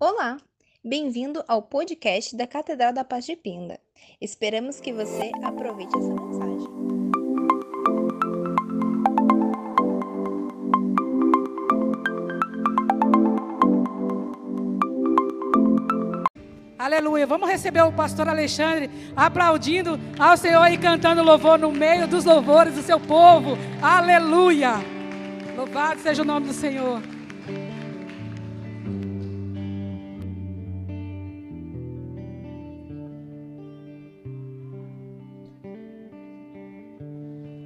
Olá, bem-vindo ao podcast da Catedral da Paz de Pinda. Esperamos que você aproveite essa mensagem. Aleluia. Vamos receber o pastor Alexandre aplaudindo ao Senhor e cantando louvor no meio dos louvores do seu povo. Aleluia. Louvado seja o nome do Senhor.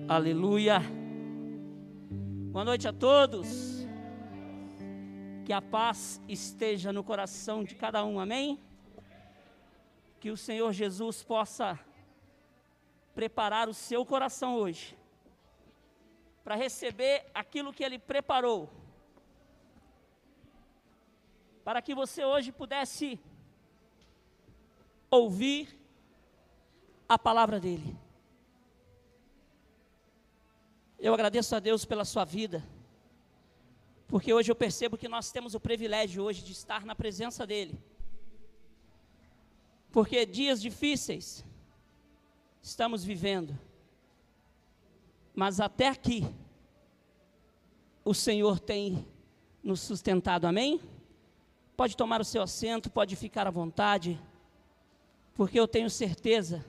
Aleluia. Boa noite a todos. Que a paz esteja no coração de cada um, amém? Que o Senhor Jesus possa preparar o seu coração hoje para receber aquilo que Ele preparou, para que você hoje pudesse ouvir a palavra dEle. Eu agradeço a Deus pela sua vida, porque hoje eu percebo que nós temos o privilégio hoje de estar na presença dEle. Porque dias difíceis estamos vivendo, mas até aqui o Senhor tem nos sustentado, amém? Pode tomar o seu assento, pode ficar à vontade, porque eu tenho certeza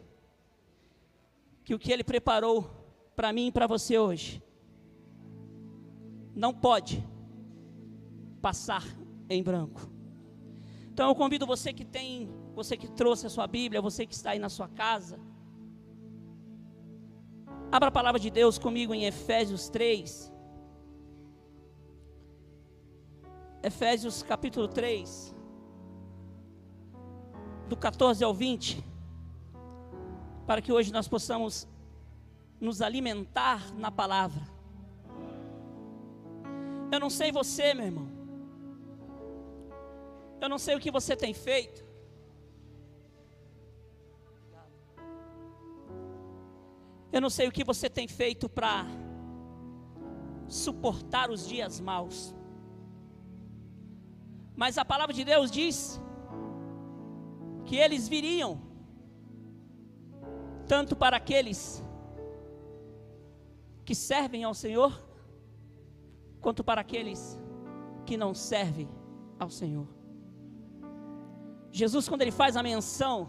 que o que Ele preparou para mim e para você hoje, não pode passar em branco. Então eu convido você que tem, você que trouxe a sua Bíblia, você que está aí na sua casa, abra a palavra de Deus comigo em Efésios 3. Efésios capítulo 3, do 14 ao 20, para que hoje nós possamos nos alimentar na palavra. Eu não sei você, meu irmão. Eu não sei o que você tem feito. Eu não sei o que você tem feito para suportar os dias maus. Mas a palavra de Deus diz que eles viriam tanto para aqueles que servem ao Senhor, quanto para aqueles que não servem ao Senhor. Jesus, quando ele faz a menção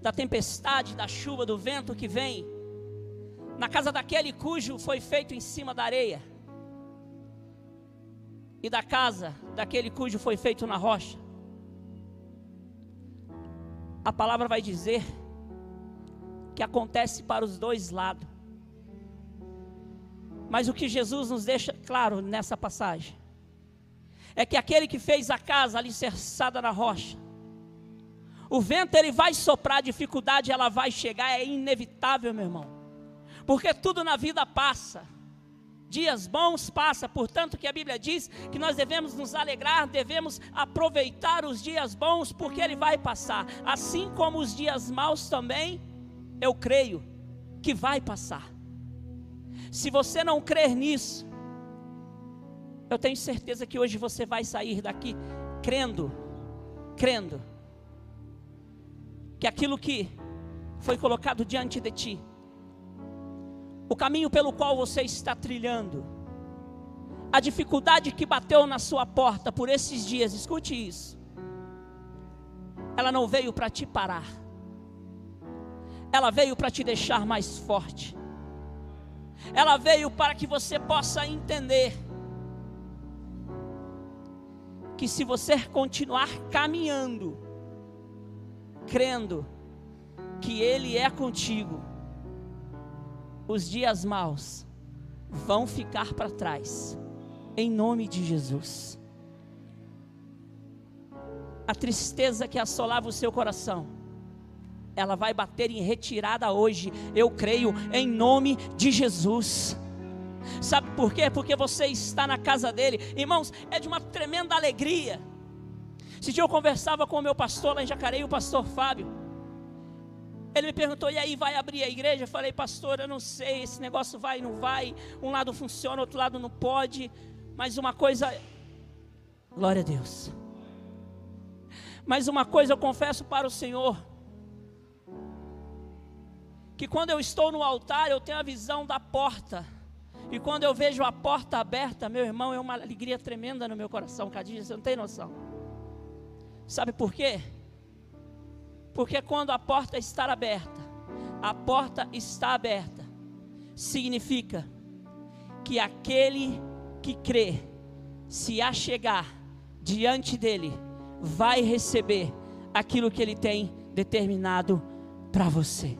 da tempestade, da chuva, do vento que vem, na casa daquele cujo foi feito em cima da areia, e da casa daquele cujo foi feito na rocha, a palavra vai dizer que acontece para os dois lados. Mas o que Jesus nos deixa claro nessa passagem é que aquele que fez a casa alicerçada na rocha, o vento ele vai soprar, a dificuldade ela vai chegar, é inevitável, meu irmão. Porque tudo na vida passa. Dias bons passa, portanto que a Bíblia diz que nós devemos nos alegrar, devemos aproveitar os dias bons, porque ele vai passar. Assim como os dias maus também, eu creio que vai passar. Se você não crer nisso, eu tenho certeza que hoje você vai sair daqui crendo, crendo, que aquilo que foi colocado diante de ti, o caminho pelo qual você está trilhando, a dificuldade que bateu na sua porta por esses dias, escute isso, ela não veio para te parar, ela veio para te deixar mais forte ela veio para que você possa entender que se você continuar caminhando, crendo que Ele é contigo, os dias maus vão ficar para trás, em nome de Jesus. A tristeza que assolava o seu coração, ela vai bater em retirada hoje, eu creio, em nome de Jesus. Sabe por quê? Porque você está na casa dele, irmãos, é de uma tremenda alegria. Esse dia eu conversava com o meu pastor lá em Jacareí, o pastor Fábio. Ele me perguntou: e aí, vai abrir a igreja? Eu falei, pastor, eu não sei, esse negócio vai, não vai. Um lado funciona, outro lado não pode. Mas uma coisa, glória a Deus. Mas uma coisa eu confesso para o Senhor: que quando eu estou no altar, eu tenho a visão da porta. E quando eu vejo a porta aberta, meu irmão, é uma alegria tremenda no meu coração, Cadinho, você não tem noção. Sabe por quê? Porque quando a porta está aberta, a porta está aberta, significa que aquele que crê, se achegar diante dele, vai receber aquilo que ele tem determinado para você.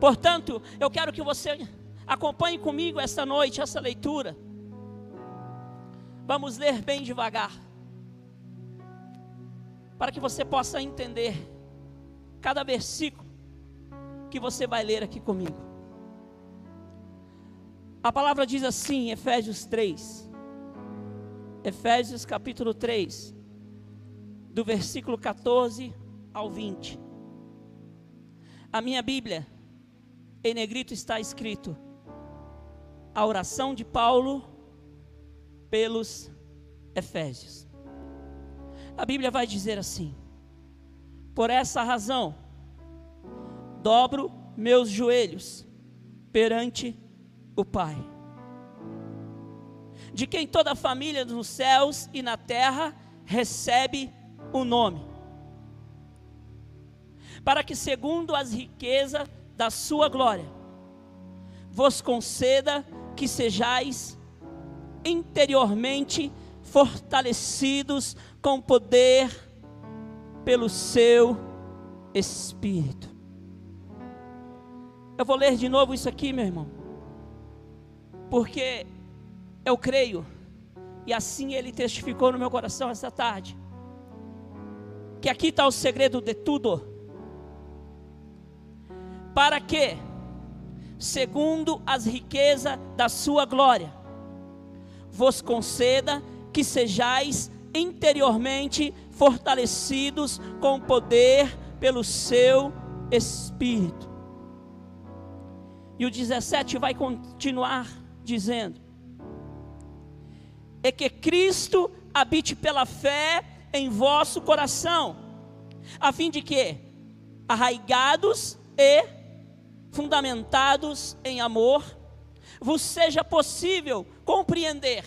Portanto, eu quero que você acompanhe comigo esta noite, essa leitura. Vamos ler bem devagar, para que você possa entender cada versículo que você vai ler aqui comigo. A palavra diz assim, Efésios 3. Efésios capítulo 3, do versículo 14 ao 20. A minha Bíblia, em negrito está escrito: A oração de Paulo pelos Efésios. A Bíblia vai dizer assim: Por essa razão, dobro meus joelhos perante o Pai, de quem toda a família nos céus e na terra recebe o nome, para que, segundo as riquezas da Sua glória, vos conceda que sejais interiormente fortalecidos com poder pelo seu Espírito eu vou ler de novo isso aqui, meu irmão. Porque eu creio, e assim ele testificou no meu coração essa tarde, que aqui está o segredo de tudo. Para que, segundo as riquezas da sua glória, vos conceda que sejais interiormente fortalecidos com poder pelo seu Espírito. E o 17 vai continuar dizendo: É que Cristo habite pela fé em vosso coração, a fim de que, arraigados e fundamentados em amor, vos seja possível compreender,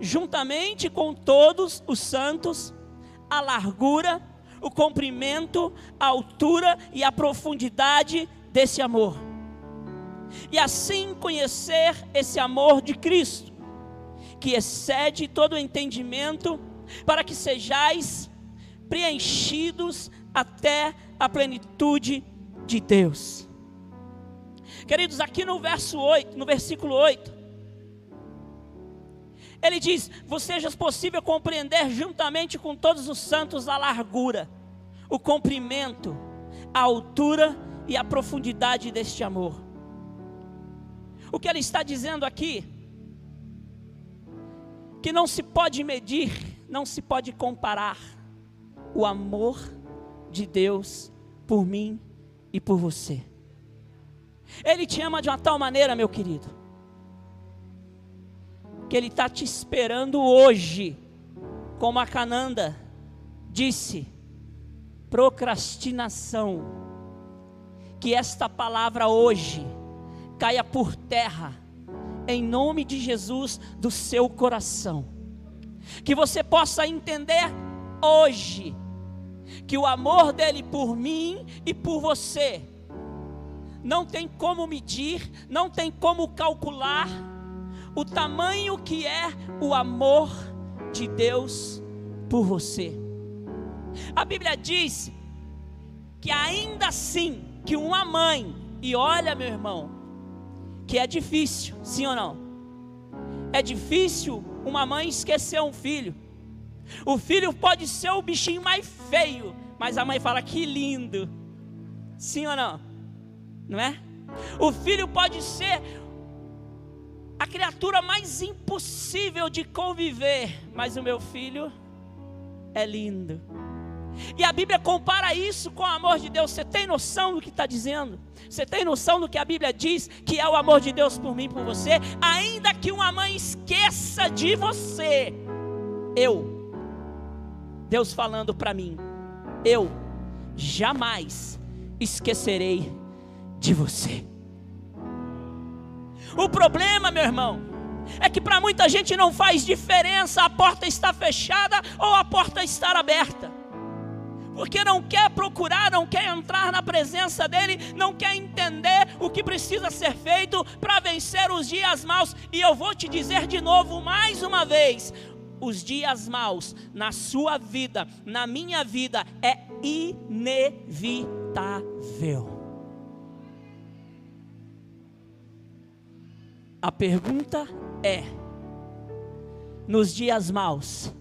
juntamente com todos os santos, a largura, o comprimento, a altura e a profundidade desse amor e assim conhecer esse amor de Cristo, que excede todo o entendimento, para que sejais preenchidos até a plenitude de Deus. Queridos, aqui no verso 8, no versículo 8, ele diz: "Vos seja possível compreender juntamente com todos os santos a largura, o comprimento, a altura e a profundidade deste amor." O que ele está dizendo aqui? Que não se pode medir, não se pode comparar o amor de Deus por mim e por você. Ele te ama de uma tal maneira, meu querido, que Ele está te esperando hoje, como a Cananda disse, procrastinação, que esta palavra hoje caia por terra, em nome de Jesus, do seu coração. Que você possa entender hoje, que o amor dele por mim e por você, não tem como medir, não tem como calcular o tamanho que é o amor de Deus por você. A Bíblia diz que ainda assim que uma mãe, e olha meu irmão, que é difícil, sim ou não? É difícil uma mãe esquecer um filho. O filho pode ser o bichinho mais feio, mas a mãe fala que lindo. Sim ou não? Não é? O filho pode ser a criatura mais impossível de conviver, mas o meu filho é lindo. E a Bíblia compara isso com o amor de Deus. Você tem noção do que está dizendo? Você tem noção do que a Bíblia diz que é o amor de Deus por mim, por você? Ainda que uma mãe esqueça de você, eu Deus falando para mim: Eu jamais esquecerei de você. O problema, meu irmão, é que para muita gente não faz diferença a porta estar fechada ou a porta estar aberta. Porque não quer procurar, não quer entrar na presença dele, não quer entender o que precisa ser feito para vencer os dias maus. E eu vou te dizer de novo, mais uma vez: os dias maus na sua vida, na minha vida, é inevitável. A pergunta é: nos dias maus,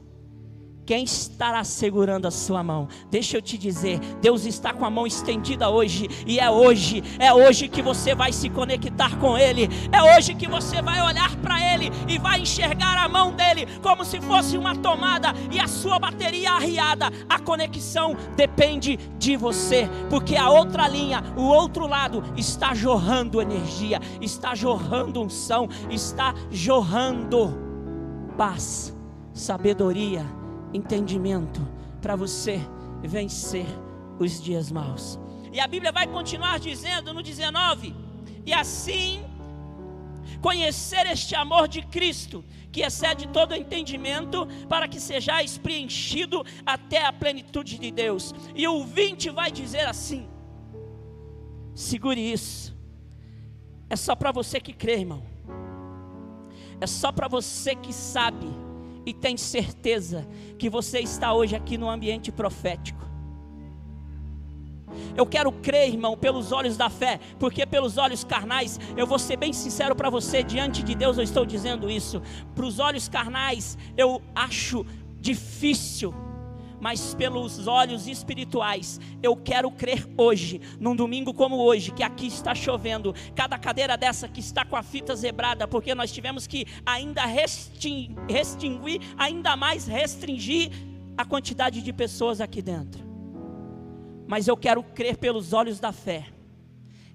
quem estará segurando a sua mão? Deixa eu te dizer, Deus está com a mão estendida hoje, e é hoje, é hoje que você vai se conectar com Ele, é hoje que você vai olhar para Ele e vai enxergar a mão dele como se fosse uma tomada e a sua bateria arriada. A conexão depende de você, porque a outra linha, o outro lado, está jorrando energia, está jorrando unção, está jorrando paz, sabedoria entendimento para você vencer os dias maus. E a Bíblia vai continuar dizendo no 19: E assim conhecer este amor de Cristo, que excede todo entendimento, para que sejais preenchido até a plenitude de Deus. E o 20 vai dizer assim: segure isso, é só para você que crê, irmão, é só para você que sabe e tem certeza que você está hoje aqui no ambiente profético. Eu quero crer, irmão, pelos olhos da fé, porque pelos olhos carnais, eu vou ser bem sincero para você, diante de Deus eu estou dizendo isso. Para os olhos carnais, eu acho difícil mas pelos olhos espirituais, eu quero crer hoje, num domingo como hoje, que aqui está chovendo, cada cadeira dessa que está com a fita zebrada, porque nós tivemos que ainda restringir, ainda mais restringir a quantidade de pessoas aqui dentro. Mas eu quero crer pelos olhos da fé,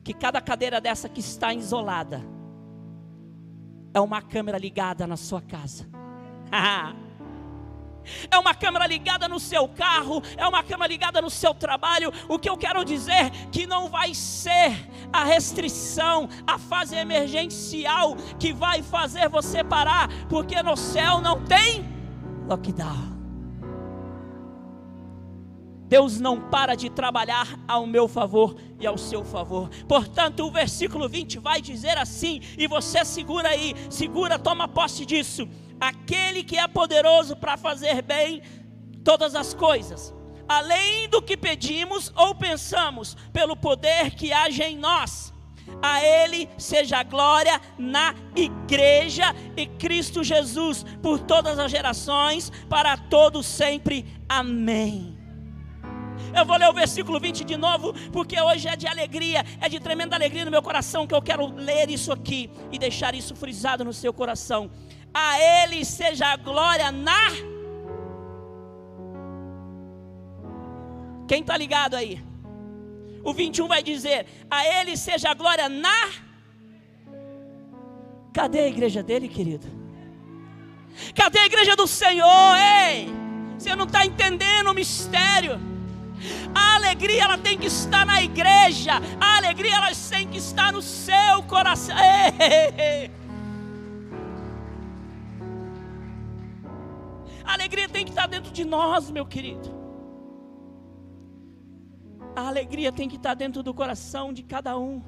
que cada cadeira dessa que está isolada, é uma câmera ligada na sua casa. é uma câmera ligada no seu carro, é uma câmera ligada no seu trabalho. O que eu quero dizer que não vai ser a restrição, a fase emergencial que vai fazer você parar, porque no céu não tem lockdown. Deus não para de trabalhar ao meu favor e ao seu favor. Portanto, o versículo 20 vai dizer assim, e você segura aí, segura, toma posse disso aquele que é poderoso para fazer bem todas as coisas, além do que pedimos ou pensamos, pelo poder que age em nós. A Ele seja a glória na igreja e Cristo Jesus por todas as gerações, para todos sempre. Amém. Eu vou ler o versículo 20 de novo, porque hoje é de alegria, é de tremenda alegria no meu coração que eu quero ler isso aqui e deixar isso frisado no seu coração a Ele seja a glória na. Quem está ligado aí? O 21 vai dizer: A Ele seja a glória na. Cadê a igreja dele, querido? Cadê a igreja do Senhor? Ei, você não está entendendo o mistério. A alegria ela tem que estar na igreja. A alegria ela tem que estar no seu coração. Ei, ei, ei. A alegria tem que estar dentro de nós, meu querido. A alegria tem que estar dentro do coração de cada um.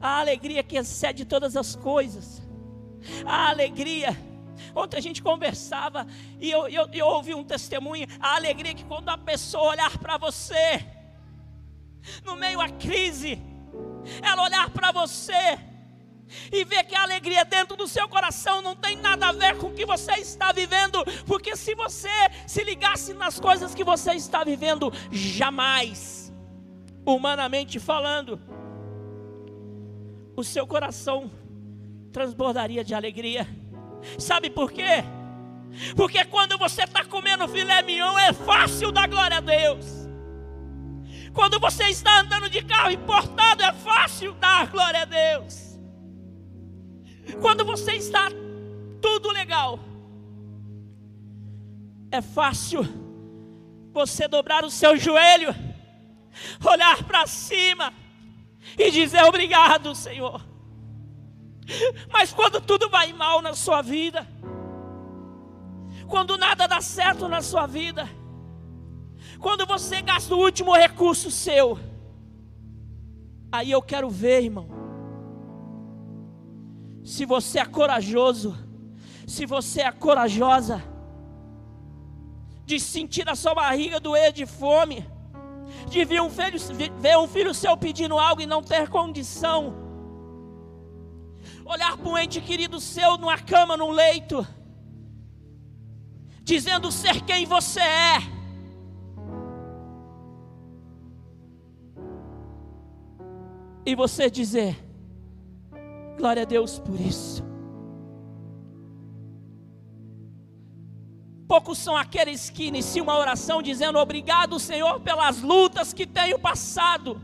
A alegria que excede todas as coisas. A alegria. Ontem a gente conversava e eu, eu, eu ouvi um testemunho. A alegria que quando a pessoa olhar para você, no meio à crise, ela olhar para você e ver que a alegria dentro do seu coração não tem nada a ver com o que você está vivendo, porque se você se ligasse nas coisas que você está vivendo, jamais, humanamente falando, o seu coração transbordaria de alegria. Sabe por quê? Porque quando você está comendo filé mignon, é fácil dar glória a Deus. Quando você está andando de carro importado, é fácil dar glória a Deus. Quando você está tudo legal, É fácil você dobrar o seu joelho, olhar para cima e dizer obrigado, Senhor. Mas quando tudo vai mal na sua vida, quando nada dá certo na sua vida, quando você gasta o último recurso seu, aí eu quero ver, irmão, se você é corajoso, se você é corajosa, de sentir na sua barriga doer de fome, de ver um filho, ver um filho seu pedindo algo e não ter condição, olhar para um ente querido seu numa cama, num leito, dizendo ser quem você é. E você dizer, glória a Deus por isso. Poucos são aqueles que iniciam uma oração dizendo obrigado, Senhor, pelas lutas que tenho passado.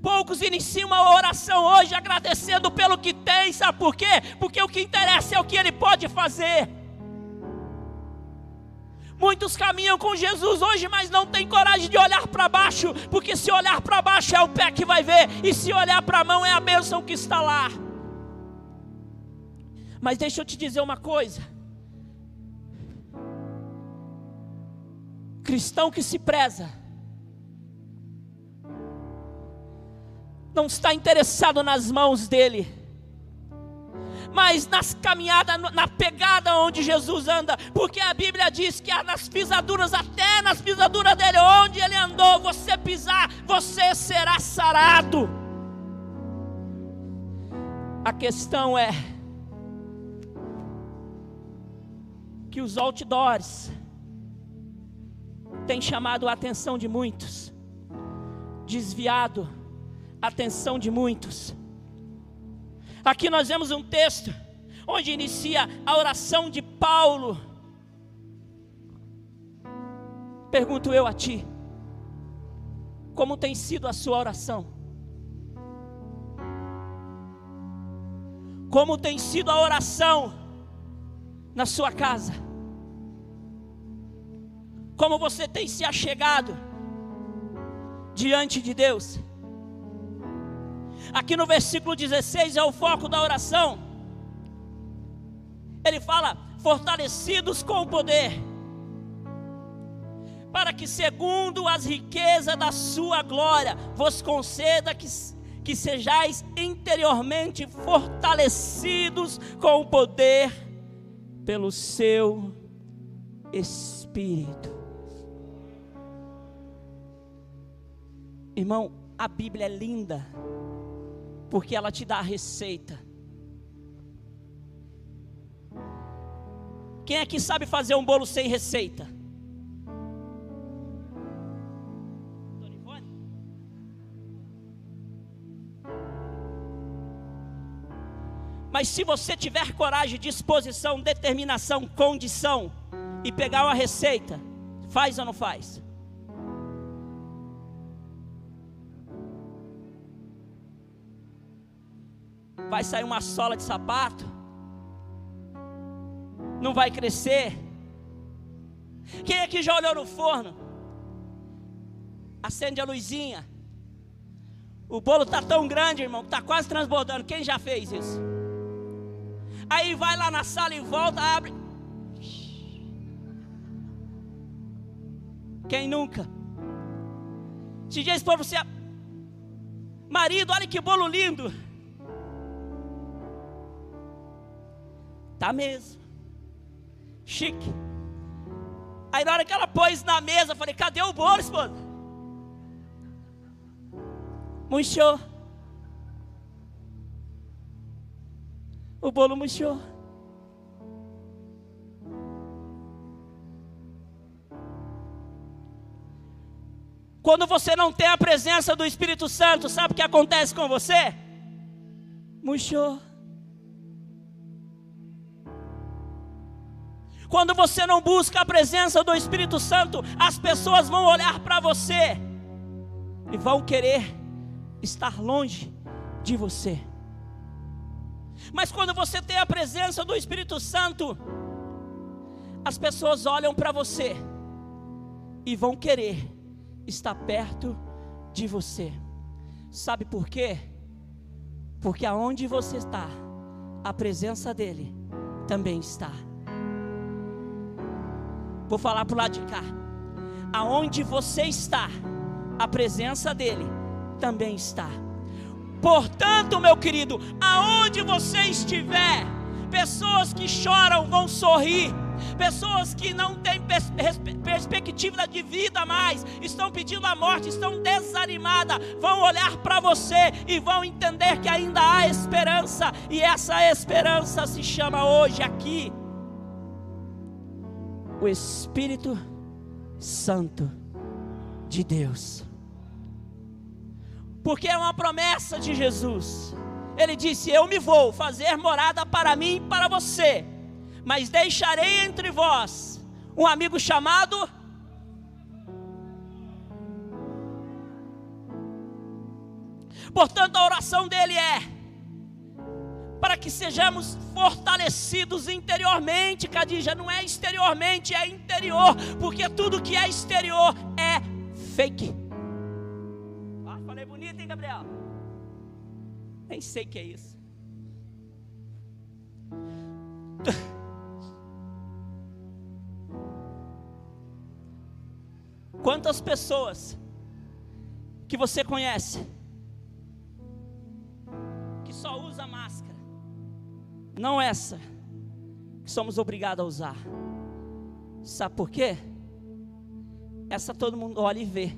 Poucos iniciam uma oração hoje agradecendo pelo que tem, sabe por quê? Porque o que interessa é o que ele pode fazer. Muitos caminham com Jesus hoje, mas não têm coragem de olhar para baixo, porque se olhar para baixo é o pé que vai ver, e se olhar para a mão é a bênção que está lá. Mas deixa eu te dizer uma coisa: cristão que se preza, não está interessado nas mãos dele, mas nas caminhadas, na pegada onde Jesus anda, porque a Bíblia diz que nas pisaduras, até nas pisaduras dele, onde ele andou, você pisar, você será sarado. A questão é que os outdoors, tem chamado a atenção de muitos, desviado a atenção de muitos. Aqui nós vemos um texto onde inicia a oração de Paulo. Pergunto eu a ti, como tem sido a sua oração? Como tem sido a oração na sua casa? como você tem se achegado diante de Deus. Aqui no versículo 16 é o foco da oração. Ele fala: fortalecidos com o poder, para que, segundo as riquezas da sua glória, vos conceda que, que sejais interiormente fortalecidos com o poder pelo seu Espírito. Irmão, a Bíblia é linda, porque ela te dá a receita. Quem aqui sabe fazer um bolo sem receita? Mas se você tiver coragem, disposição, determinação, condição e pegar uma receita, faz ou não faz? Vai sair uma sola de sapato, não vai crescer. Quem aqui já olhou no forno? Acende a luzinha. O bolo está tão grande, irmão, que está quase transbordando. Quem já fez isso? Aí vai lá na sala e volta, abre. Quem nunca? Se diz para você, marido, olha que bolo lindo. Tá mesmo. Chique. Aí na hora que ela pôs na mesa, eu falei, cadê o bolo, esposa? Murchou. O bolo murchou. Quando você não tem a presença do Espírito Santo, sabe o que acontece com você? Murchou. Quando você não busca a presença do Espírito Santo, as pessoas vão olhar para você e vão querer estar longe de você. Mas quando você tem a presença do Espírito Santo, as pessoas olham para você e vão querer estar perto de você. Sabe por quê? Porque aonde você está, a presença dele também está. Vou falar para o lado de cá. Aonde você está, a presença dele também está. Portanto, meu querido, aonde você estiver, pessoas que choram vão sorrir pessoas que não têm pers perspectiva de vida mais, estão pedindo a morte, estão desanimadas, vão olhar para você e vão entender que ainda há esperança, e essa esperança se chama hoje aqui o Espírito Santo de Deus. Porque é uma promessa de Jesus. Ele disse: Eu me vou fazer morada para mim e para você mas deixarei entre vós um amigo chamado. Portanto, a oração dele é para que sejamos fortalecidos interiormente, Cadija, não é exteriormente, é interior, porque tudo que é exterior é fake. Ah, falei bonito, hein, Gabriel? Nem sei o que é isso. Quantas pessoas que você conhece Não essa que somos obrigados a usar. Sabe por quê? Essa todo mundo olha e vê.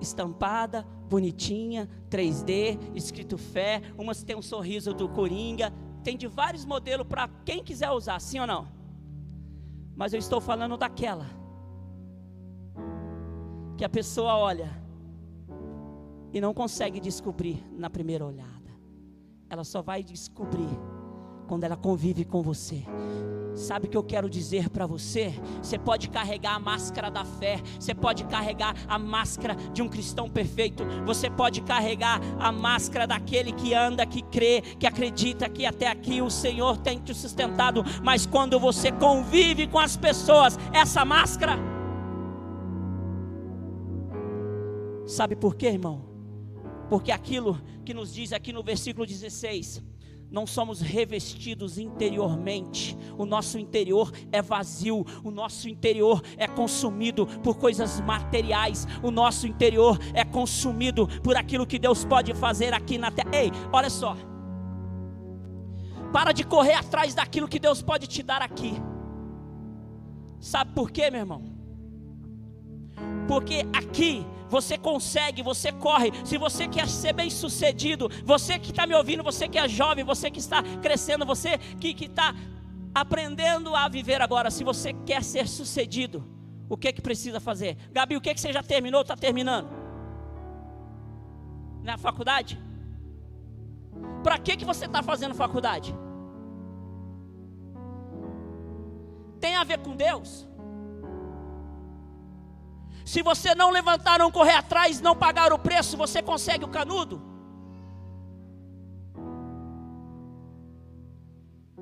Estampada, bonitinha, 3D, escrito fé. Umas tem um sorriso do Coringa. Tem de vários modelos para quem quiser usar, sim ou não? Mas eu estou falando daquela que a pessoa olha e não consegue descobrir na primeira olhada. Ela só vai descobrir quando ela convive com você. Sabe o que eu quero dizer para você? Você pode carregar a máscara da fé, você pode carregar a máscara de um cristão perfeito, você pode carregar a máscara daquele que anda, que crê, que acredita que até aqui o Senhor tem te sustentado, mas quando você convive com as pessoas, essa máscara Sabe por quê, irmão? Porque aquilo que nos diz aqui no versículo 16, não somos revestidos interiormente, o nosso interior é vazio, o nosso interior é consumido por coisas materiais, o nosso interior é consumido por aquilo que Deus pode fazer aqui na terra. Ei, olha só, para de correr atrás daquilo que Deus pode te dar aqui. Sabe por quê, meu irmão? Porque aqui você consegue, você corre. Se você quer ser bem sucedido, você que está me ouvindo, você que é jovem, você que está crescendo, você que está aprendendo a viver agora, se você quer ser sucedido, o que que precisa fazer? Gabi, o que que você já terminou, está terminando? Na faculdade? Para que que você está fazendo faculdade? Tem a ver com Deus? Se você não levantar, não correr atrás, não pagar o preço, você consegue o canudo?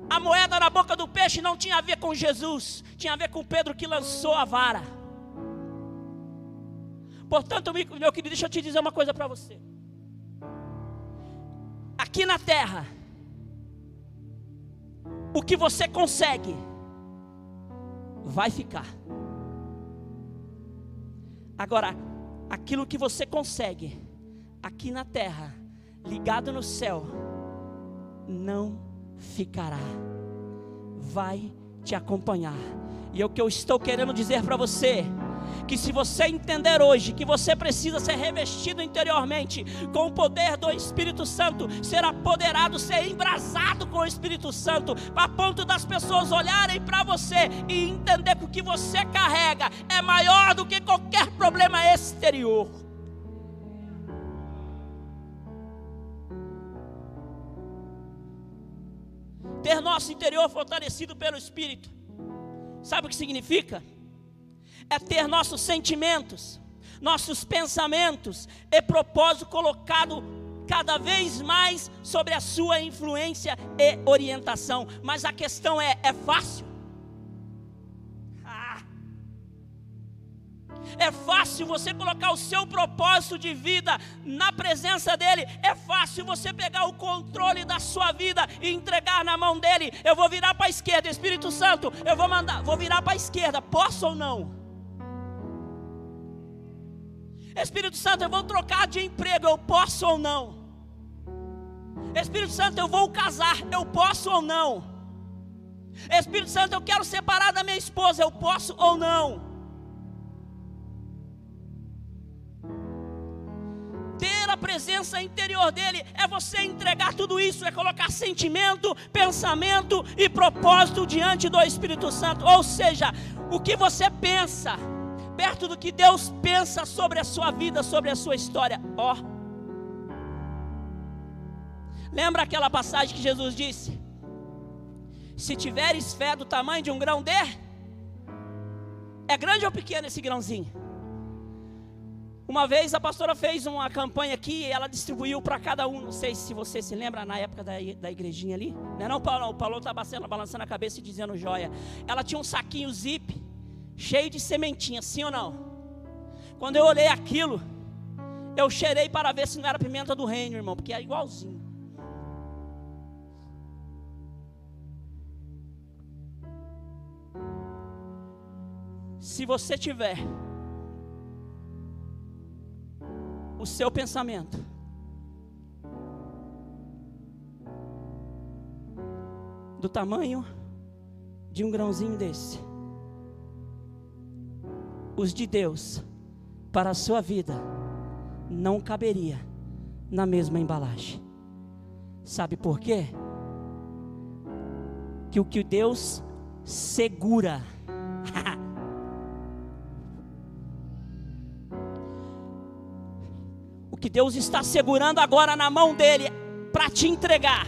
A moeda na boca do peixe não tinha a ver com Jesus, tinha a ver com Pedro que lançou a vara. Portanto, meu querido, deixa eu te dizer uma coisa para você. Aqui na terra, o que você consegue vai ficar. Agora, aquilo que você consegue aqui na terra, ligado no céu, não ficará, vai te acompanhar. E é o que eu estou querendo dizer para você que se você entender hoje que você precisa ser revestido interiormente com o poder do Espírito Santo, ser apoderado, ser embrasado com o Espírito Santo, a ponto das pessoas olharem para você e entender que o que você carrega é maior do que qualquer problema exterior. Ter nosso interior fortalecido pelo Espírito. Sabe o que significa? é ter nossos sentimentos, nossos pensamentos e propósito colocado cada vez mais sobre a sua influência e orientação. Mas a questão é: é fácil? Ah. É fácil você colocar o seu propósito de vida na presença dele. É fácil você pegar o controle da sua vida e entregar na mão dele. Eu vou virar para a esquerda, Espírito Santo. Eu vou mandar, vou virar para a esquerda. Posso ou não? Espírito Santo, eu vou trocar de emprego, eu posso ou não? Espírito Santo, eu vou casar, eu posso ou não? Espírito Santo, eu quero separar da minha esposa, eu posso ou não? Ter a presença interior dele é você entregar tudo isso, é colocar sentimento, pensamento e propósito diante do Espírito Santo. Ou seja, o que você pensa, perto do que Deus pensa sobre a sua vida, sobre a sua história. Ó. Oh. Lembra aquela passagem que Jesus disse? Se tiveres fé do tamanho de um grão de é grande ou pequeno esse grãozinho? Uma vez a pastora fez uma campanha aqui e ela distribuiu para cada um. Não sei se você se lembra na época da, da igrejinha ali. Não é não, Paulo? O Paulo estava balançando a cabeça e dizendo joia. Ela tinha um saquinho zip cheio de sementinha, sim ou não? Quando eu olhei aquilo, eu cheirei para ver se não era pimenta do reino, irmão, porque é igualzinho. Se você tiver o seu pensamento do tamanho de um grãozinho desse, os de Deus para a sua vida não caberia na mesma embalagem. Sabe por quê? Que o que Deus segura o que Deus está segurando agora na mão dele para te entregar.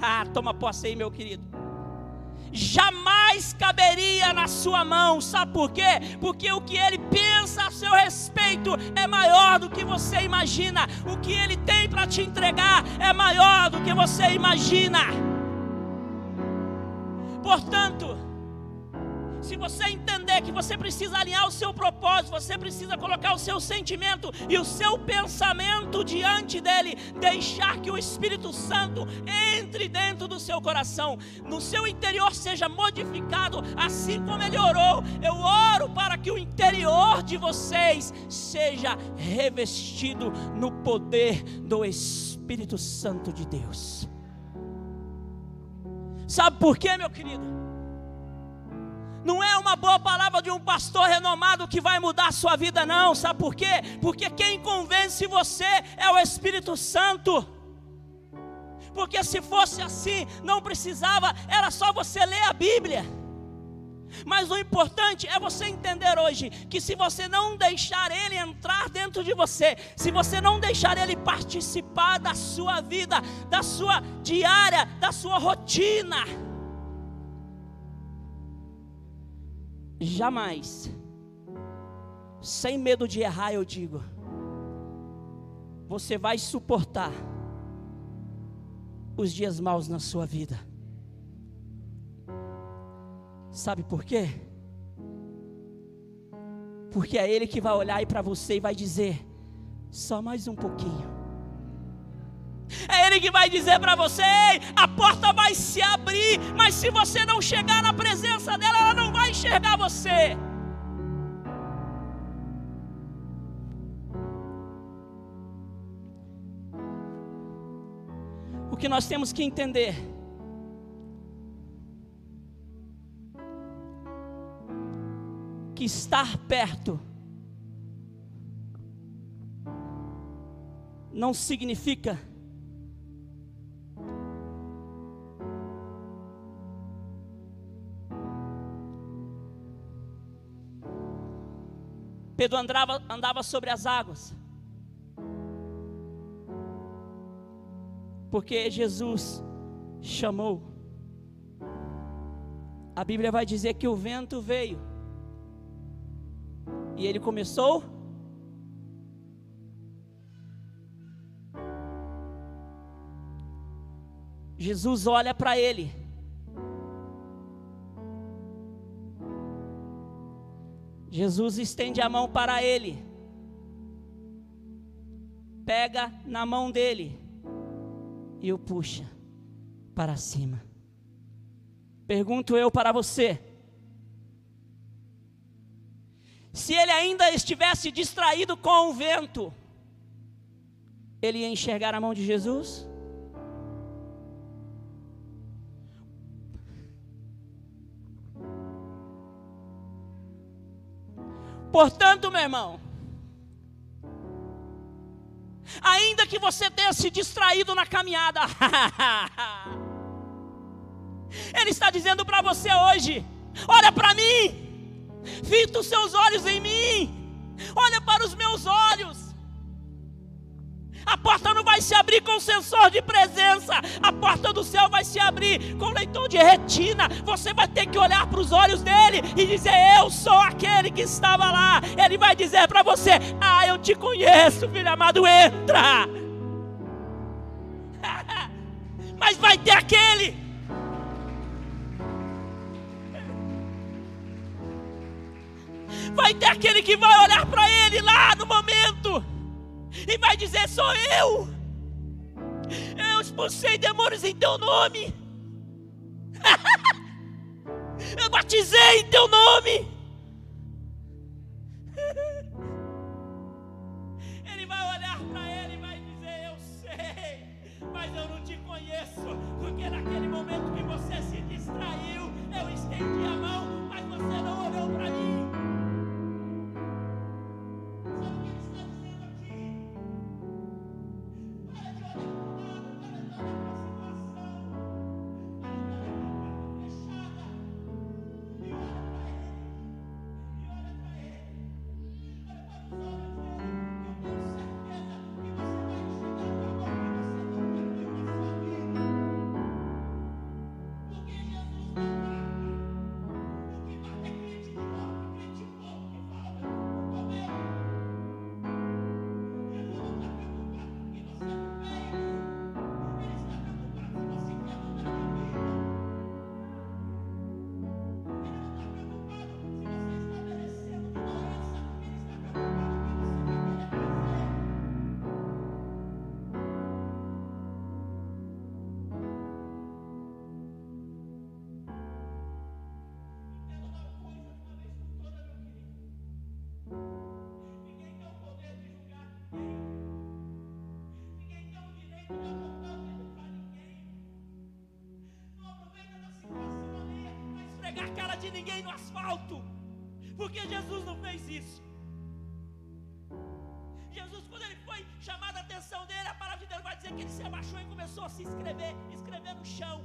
Ah, toma posse aí, meu querido jamais caberia na sua mão. Sabe por quê? Porque o que ele pensa a seu respeito é maior do que você imagina. O que ele tem para te entregar é maior do que você imagina. Portanto, se você entender que você precisa alinhar o seu propósito, você precisa colocar o seu sentimento e o seu pensamento diante dele, deixar que o Espírito Santo entre dentro do seu coração, no seu interior seja modificado, assim como ele orou. Eu oro para que o interior de vocês seja revestido no poder do Espírito Santo de Deus. Sabe por quê, meu querido? Não é uma boa palavra de um pastor renomado que vai mudar a sua vida, não. Sabe por quê? Porque quem convence você é o Espírito Santo. Porque se fosse assim, não precisava, era só você ler a Bíblia. Mas o importante é você entender hoje que se você não deixar ele entrar dentro de você, se você não deixar ele participar da sua vida, da sua diária, da sua rotina, jamais, sem medo de errar, eu digo, você vai suportar os dias maus na sua vida. Sabe por quê? Porque é Ele que vai olhar para você e vai dizer: só mais um pouquinho. É Ele que vai dizer para você: a porta vai se abrir, mas se você não chegar na presença dela, ela não vai enxergar você. O que nós temos que entender que estar perto não significa Pedro andava, andava sobre as águas. Porque Jesus chamou. A Bíblia vai dizer que o vento veio. E ele começou. Jesus olha para ele. Jesus estende a mão para ele, pega na mão dele e o puxa para cima. Pergunto eu para você: se ele ainda estivesse distraído com o vento, ele ia enxergar a mão de Jesus? Portanto, meu irmão, ainda que você tenha se distraído na caminhada, Ele está dizendo para você hoje: olha para mim, fita os seus olhos em mim, olha para os meus olhos. A porta não vai se abrir com sensor de presença. A porta do céu vai se abrir com leitor de retina. Você vai ter que olhar para os olhos dele e dizer: Eu sou aquele que estava lá. Ele vai dizer para você: Ah, eu te conheço, filho amado, entra. Mas vai ter aquele. Vai ter aquele que vai olhar para ele lá no momento e vai dizer: Sou eu. Eu expulsei demônios em teu nome. eu batizei em teu nome. Ele vai olhar para ele e vai dizer: Eu sei, mas eu não te conheço, porque naquele momento que você se distraiu, eu estendi a mão, de ninguém no asfalto, porque Jesus não fez isso. Jesus, quando ele foi chamar a atenção dele, a palavra de Deus vai dizer que ele se abaixou e começou a se escrever, escrever no chão.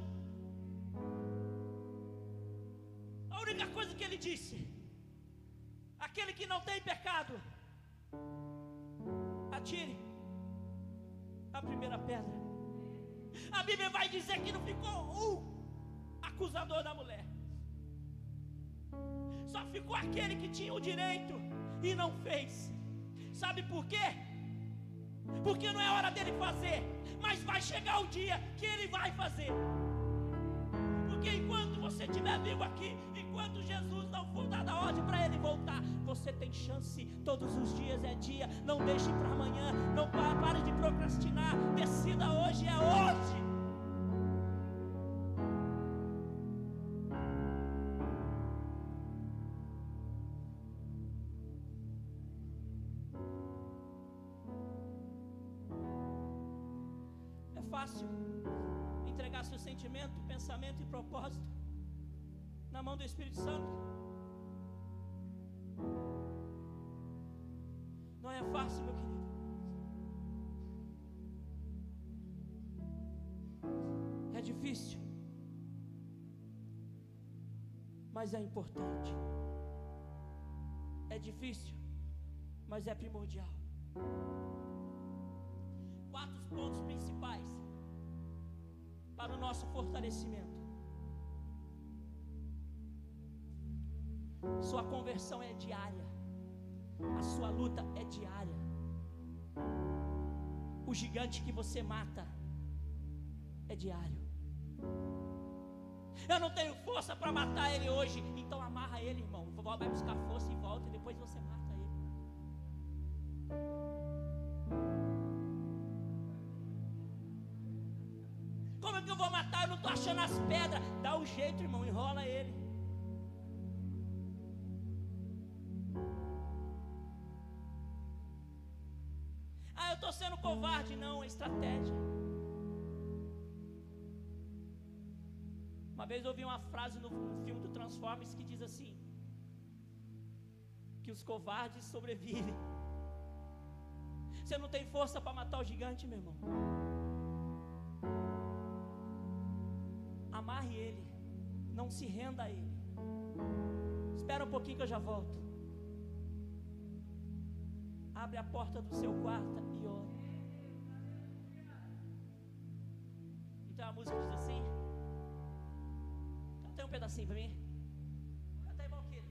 A única coisa que ele disse: aquele que não tem pecado, atire a primeira pedra. A Bíblia vai dizer que não ficou um acusador da mulher. Só ficou aquele que tinha o direito e não fez. Sabe por quê? Porque não é hora dele fazer, mas vai chegar o dia que ele vai fazer. Porque enquanto você estiver vivo aqui, enquanto Jesus não for dada ordem para ele voltar, você tem chance. Todos os dias é dia. Não deixe para amanhã. Não pare de procrastinar. Decida hoje, é hoje. Na mão do Espírito Santo. Não é fácil, meu querido. É difícil. Mas é importante. É difícil, mas é primordial. Quatro pontos principais para o nosso fortalecimento. Sua conversão é diária. A sua luta é diária. O gigante que você mata é diário. Eu não tenho força para matar ele hoje, então amarra ele, irmão. Vai buscar força e volta. e depois você mata ele. Como é que eu vou matar? Eu não estou achando as pedras. Dá um jeito, irmão, enrola ele. Vez eu ouvi uma frase no filme do Transformers que diz assim: que os covardes sobrevivem. Você não tem força para matar o gigante, meu irmão. Amarre ele, não se renda a ele. Espera um pouquinho que eu já volto. Abre a porta do seu quarto e ora. Então a música diz assim. Pedacinho para mim. Canta aí, Valquíria.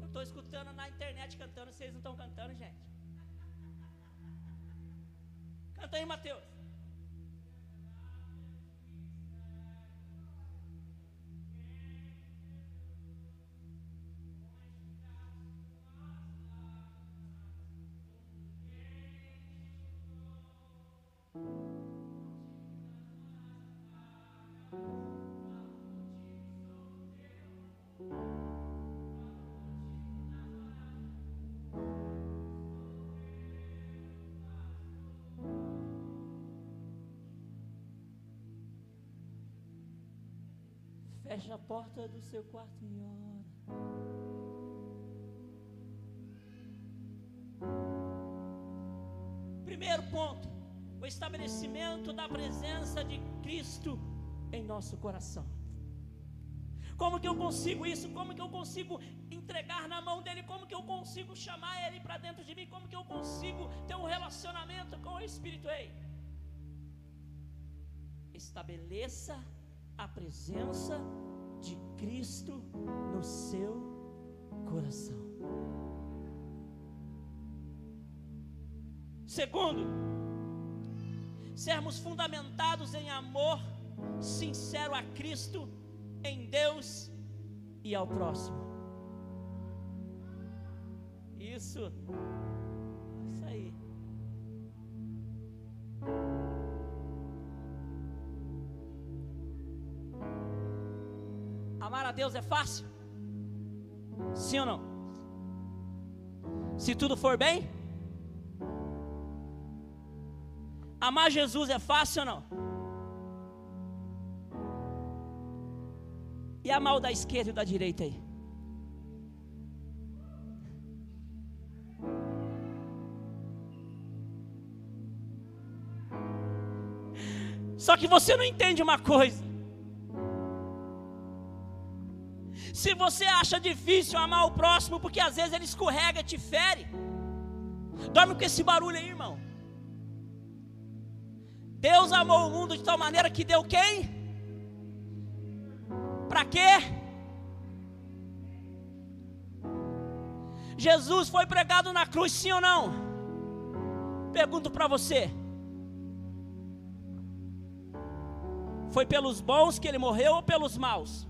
Eu estou escutando na internet cantando, vocês não estão cantando, gente. Canta aí, Mateus. Feche a porta do seu quarto e ora. Primeiro ponto, o estabelecimento da presença de Cristo em nosso coração. Como que eu consigo isso? Como que eu consigo entregar na mão dele? Como que eu consigo chamar ele para dentro de mim? Como que eu consigo ter um relacionamento com o Espírito? Ei, estabeleça a presença de Cristo no seu coração. Segundo, sermos fundamentados em amor sincero a Cristo, em Deus e ao próximo. Isso, isso aí. Deus é fácil? Sim ou não? Se tudo for bem? Amar Jesus é fácil ou não? E amar o da esquerda e o da direita aí? Só que você não entende uma coisa. Se você acha difícil amar o próximo, porque às vezes ele escorrega, te fere, dorme com esse barulho aí, irmão. Deus amou o mundo de tal maneira que deu quem? Para quê? Jesus foi pregado na cruz, sim ou não? Pergunto para você. Foi pelos bons que ele morreu ou pelos maus?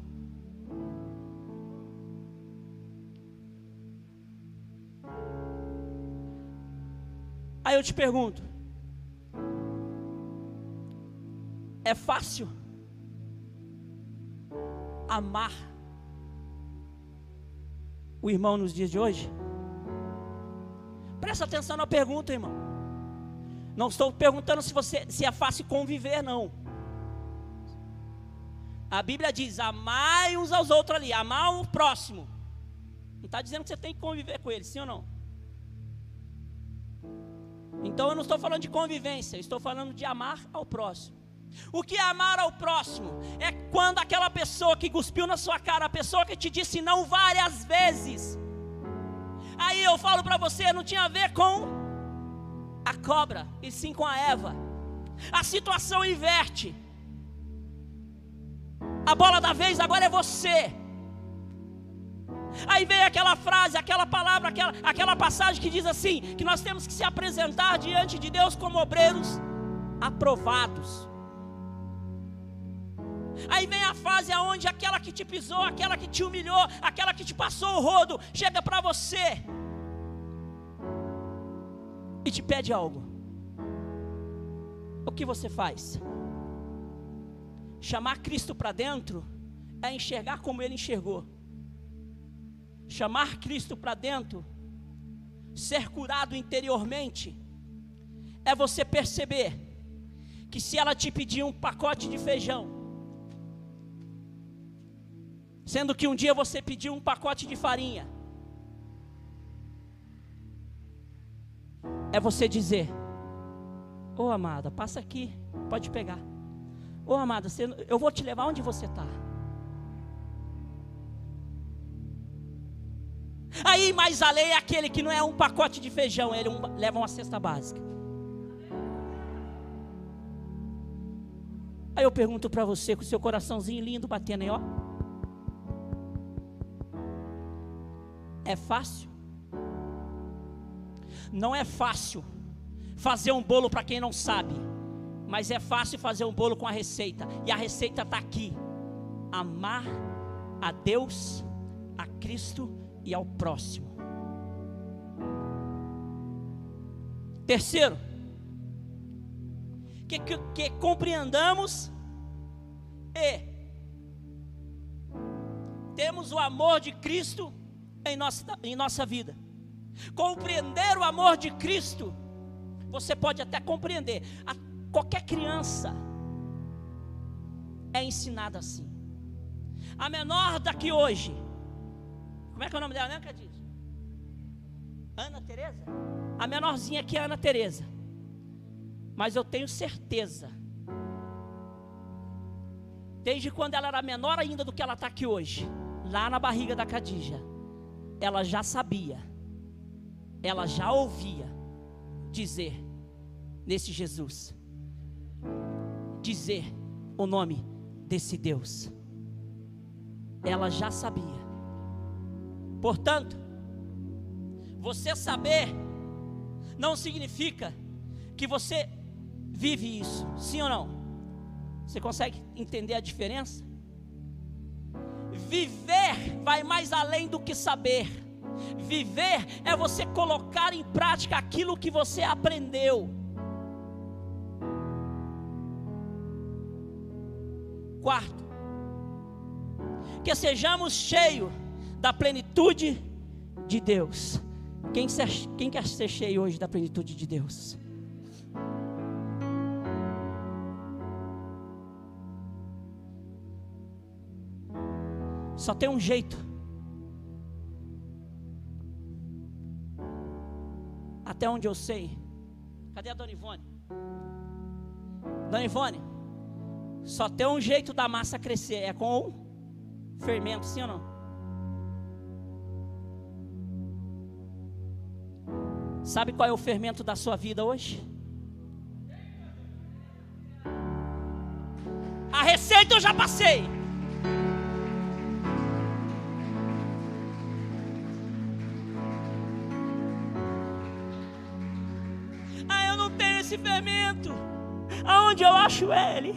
Eu te pergunto: é fácil amar o irmão nos dias de hoje? Presta atenção na pergunta, irmão. Não estou perguntando se você se é fácil conviver, não. A Bíblia diz: amai uns aos outros ali, amar o próximo. Não está dizendo que você tem que conviver com ele, sim ou não? Então eu não estou falando de convivência, estou falando de amar ao próximo. O que é amar ao próximo? É quando aquela pessoa que cuspiu na sua cara, a pessoa que te disse não várias vezes. Aí eu falo para você, não tinha a ver com a cobra, e sim com a Eva. A situação inverte. A bola da vez agora é você. Aí vem aquela frase, aquela palavra, aquela, aquela passagem que diz assim: que nós temos que se apresentar diante de Deus como obreiros aprovados. Aí vem a fase aonde aquela que te pisou, aquela que te humilhou, aquela que te passou o rodo, chega para você e te pede algo. O que você faz? Chamar Cristo para dentro é enxergar como ele enxergou. Chamar Cristo para dentro, ser curado interiormente, é você perceber que se ela te pedir um pacote de feijão, sendo que um dia você pediu um pacote de farinha, é você dizer: Ô oh, amada, passa aqui, pode pegar. Ô oh, amada, eu vou te levar onde você está. Aí, mais a lei é aquele que não é um pacote de feijão, ele um, leva uma cesta básica. Aí eu pergunto para você, com seu coraçãozinho lindo batendo aí, ó. É fácil? Não é fácil fazer um bolo para quem não sabe, mas é fácil fazer um bolo com a receita, e a receita está aqui: amar a Deus, a Cristo e ao próximo. Terceiro, que, que, que compreendamos e temos o amor de Cristo em nossa, em nossa vida. Compreender o amor de Cristo, você pode até compreender. A qualquer criança é ensinada assim. A menor daqui hoje, como é que é o nome dela, né, Cadiz? Ana Teresa? A menorzinha aqui é Ana Teresa. Mas eu tenho certeza, desde quando ela era menor ainda do que ela está aqui hoje, lá na barriga da Cadija, ela já sabia ela já ouvia dizer nesse Jesus, dizer o nome desse Deus. Ela já sabia. Portanto, você saber não significa que você vive isso, sim ou não? Você consegue entender a diferença? Viver vai mais além do que saber. Viver é você colocar em prática aquilo que você aprendeu. Quarto, que sejamos cheios da plenitude de Deus. Quem, quem quer ser cheio hoje da plenitude de Deus? Só tem um jeito Até onde eu sei. Cadê a Dona Ivone? Dona Ivone, só tem um jeito da massa crescer, é com fermento, sim ou não? Sabe qual é o fermento da sua vida hoje? A receita eu já passei. esse fermento. Aonde eu acho ele?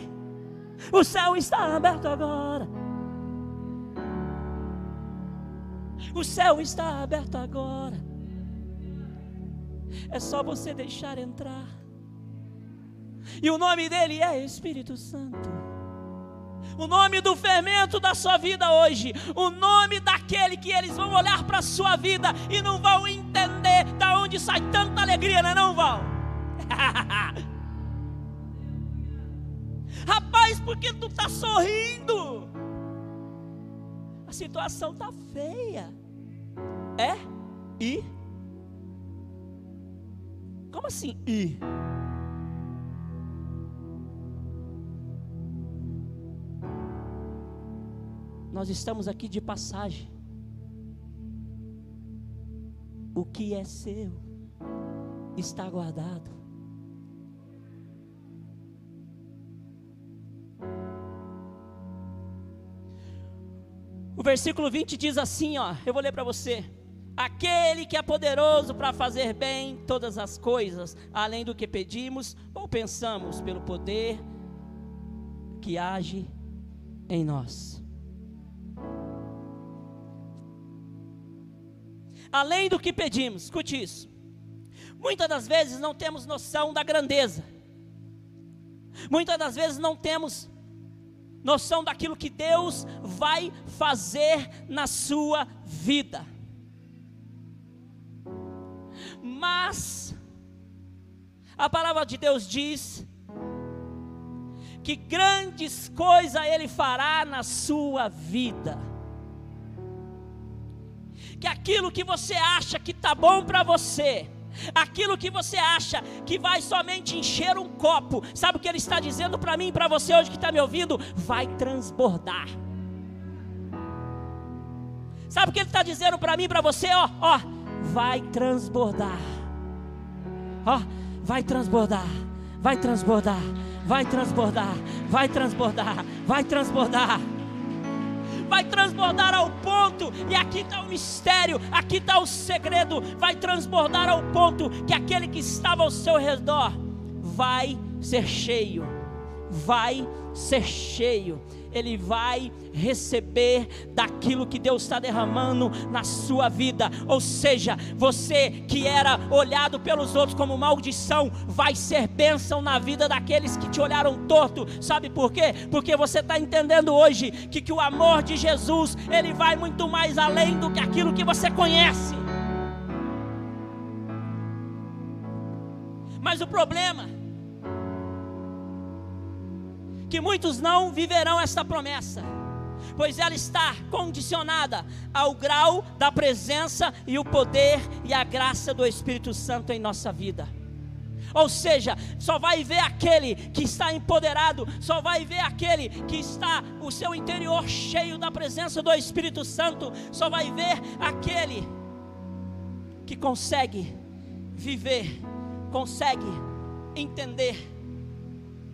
O céu está aberto agora. O céu está aberto agora. É só você deixar entrar. E o nome dele é Espírito Santo. O nome do fermento da sua vida hoje, o nome daquele que eles vão olhar para a sua vida e não vão entender da onde sai tanta alegria, não, é não vão? Rapaz, por que tu está sorrindo? A situação está feia. É? E? Como assim e? Nós estamos aqui de passagem. O que é seu está guardado. O versículo 20 diz assim, ó, eu vou ler para você. Aquele que é poderoso para fazer bem todas as coisas, além do que pedimos ou pensamos, pelo poder que age em nós. Além do que pedimos, escute isso. Muitas das vezes não temos noção da grandeza. Muitas das vezes não temos noção daquilo que Deus vai fazer na sua vida. Mas a palavra de Deus diz que grandes coisas Ele fará na sua vida. Que aquilo que você acha que está bom para você, aquilo que você acha que vai somente encher um copo, sabe o que Ele está dizendo para mim e para você hoje que está me ouvindo? Vai transbordar. Sabe o que Ele está dizendo para mim e para você? Ó, ó, vai transbordar. Ó, vai transbordar, vai transbordar vai transbordar, vai transbordar, vai transbordar. Vai transbordar ao ponto, e aqui está o mistério, aqui está o segredo. Vai transbordar ao ponto que aquele que estava ao seu redor vai ser cheio, vai ser cheio ele vai receber daquilo que Deus está derramando na sua vida. Ou seja, você que era olhado pelos outros como maldição, vai ser bênção na vida daqueles que te olharam torto. Sabe por quê? Porque você está entendendo hoje que, que o amor de Jesus ele vai muito mais além do que aquilo que você conhece. Mas o problema que muitos não viverão esta promessa, pois ela está condicionada ao grau da presença e o poder e a graça do Espírito Santo em nossa vida. Ou seja, só vai ver aquele que está empoderado, só vai ver aquele que está o seu interior cheio da presença do Espírito Santo, só vai ver aquele que consegue viver, consegue entender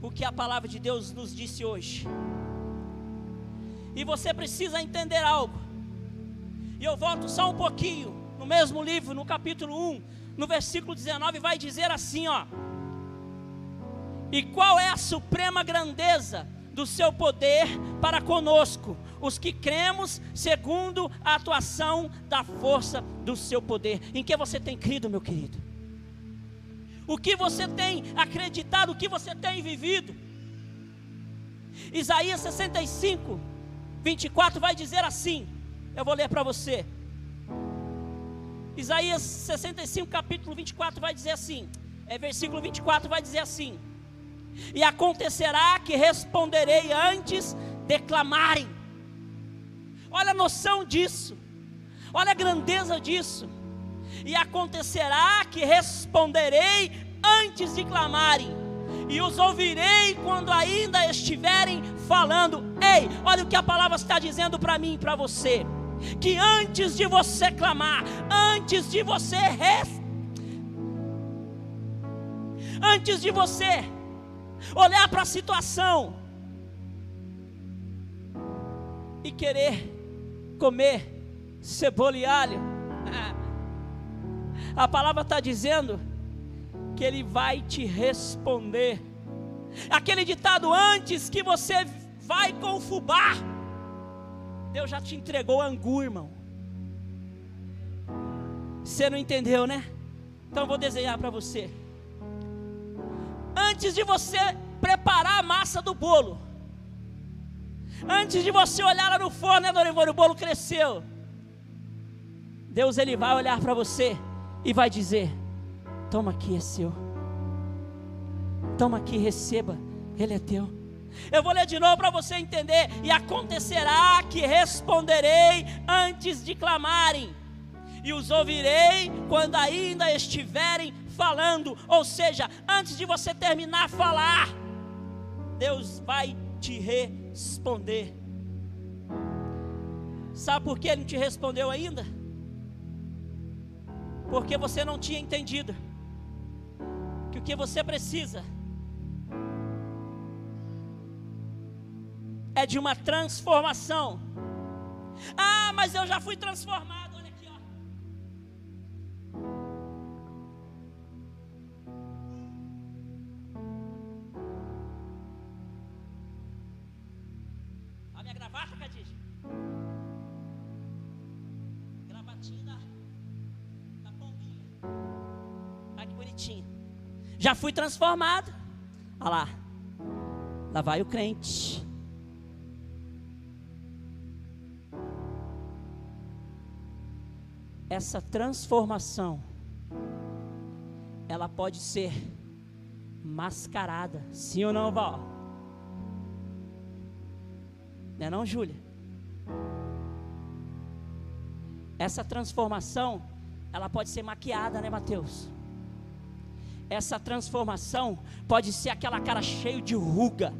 o que a palavra de Deus nos disse hoje. E você precisa entender algo. E eu volto só um pouquinho, no mesmo livro, no capítulo 1, no versículo 19, vai dizer assim: ó. E qual é a suprema grandeza do seu poder para conosco, os que cremos segundo a atuação da força do seu poder? Em que você tem crido, meu querido? O que você tem acreditado, o que você tem vivido. Isaías 65, 24 vai dizer assim: eu vou ler para você. Isaías 65, capítulo 24 vai dizer assim: é versículo 24 vai dizer assim: E acontecerá que responderei antes de clamarem. Olha a noção disso, olha a grandeza disso e acontecerá que responderei antes de clamarem, e os ouvirei quando ainda estiverem falando. Ei, olha o que a palavra está dizendo para mim e para você. Que antes de você clamar, antes de você antes de você olhar para a situação e querer comer cebola e alho, A palavra está dizendo que Ele vai te responder. Aquele ditado antes que você vai com fubá, Deus já te entregou angu, irmão. Você não entendeu, né? Então vou desenhar para você. Antes de você preparar a massa do bolo, antes de você olhar lá no forno, né, Dona o bolo cresceu. Deus ele vai olhar para você e vai dizer: Toma aqui, é seu. Toma aqui, receba, ele é teu. Eu vou ler de novo para você entender. E acontecerá que responderei antes de clamarem, e os ouvirei quando ainda estiverem falando. Ou seja, antes de você terminar a falar, Deus vai te responder. Sabe por que Ele não te respondeu ainda? Porque você não tinha entendido que o que você precisa é de uma transformação. Ah, mas eu já fui transformado. Já fui transformado. Olha lá. Lá vai o crente. Essa transformação, ela pode ser mascarada, sim ou não, Val? Não é não, Júlia? Essa transformação, ela pode ser maquiada, né, Mateus? Essa transformação pode ser aquela cara cheio de ruga.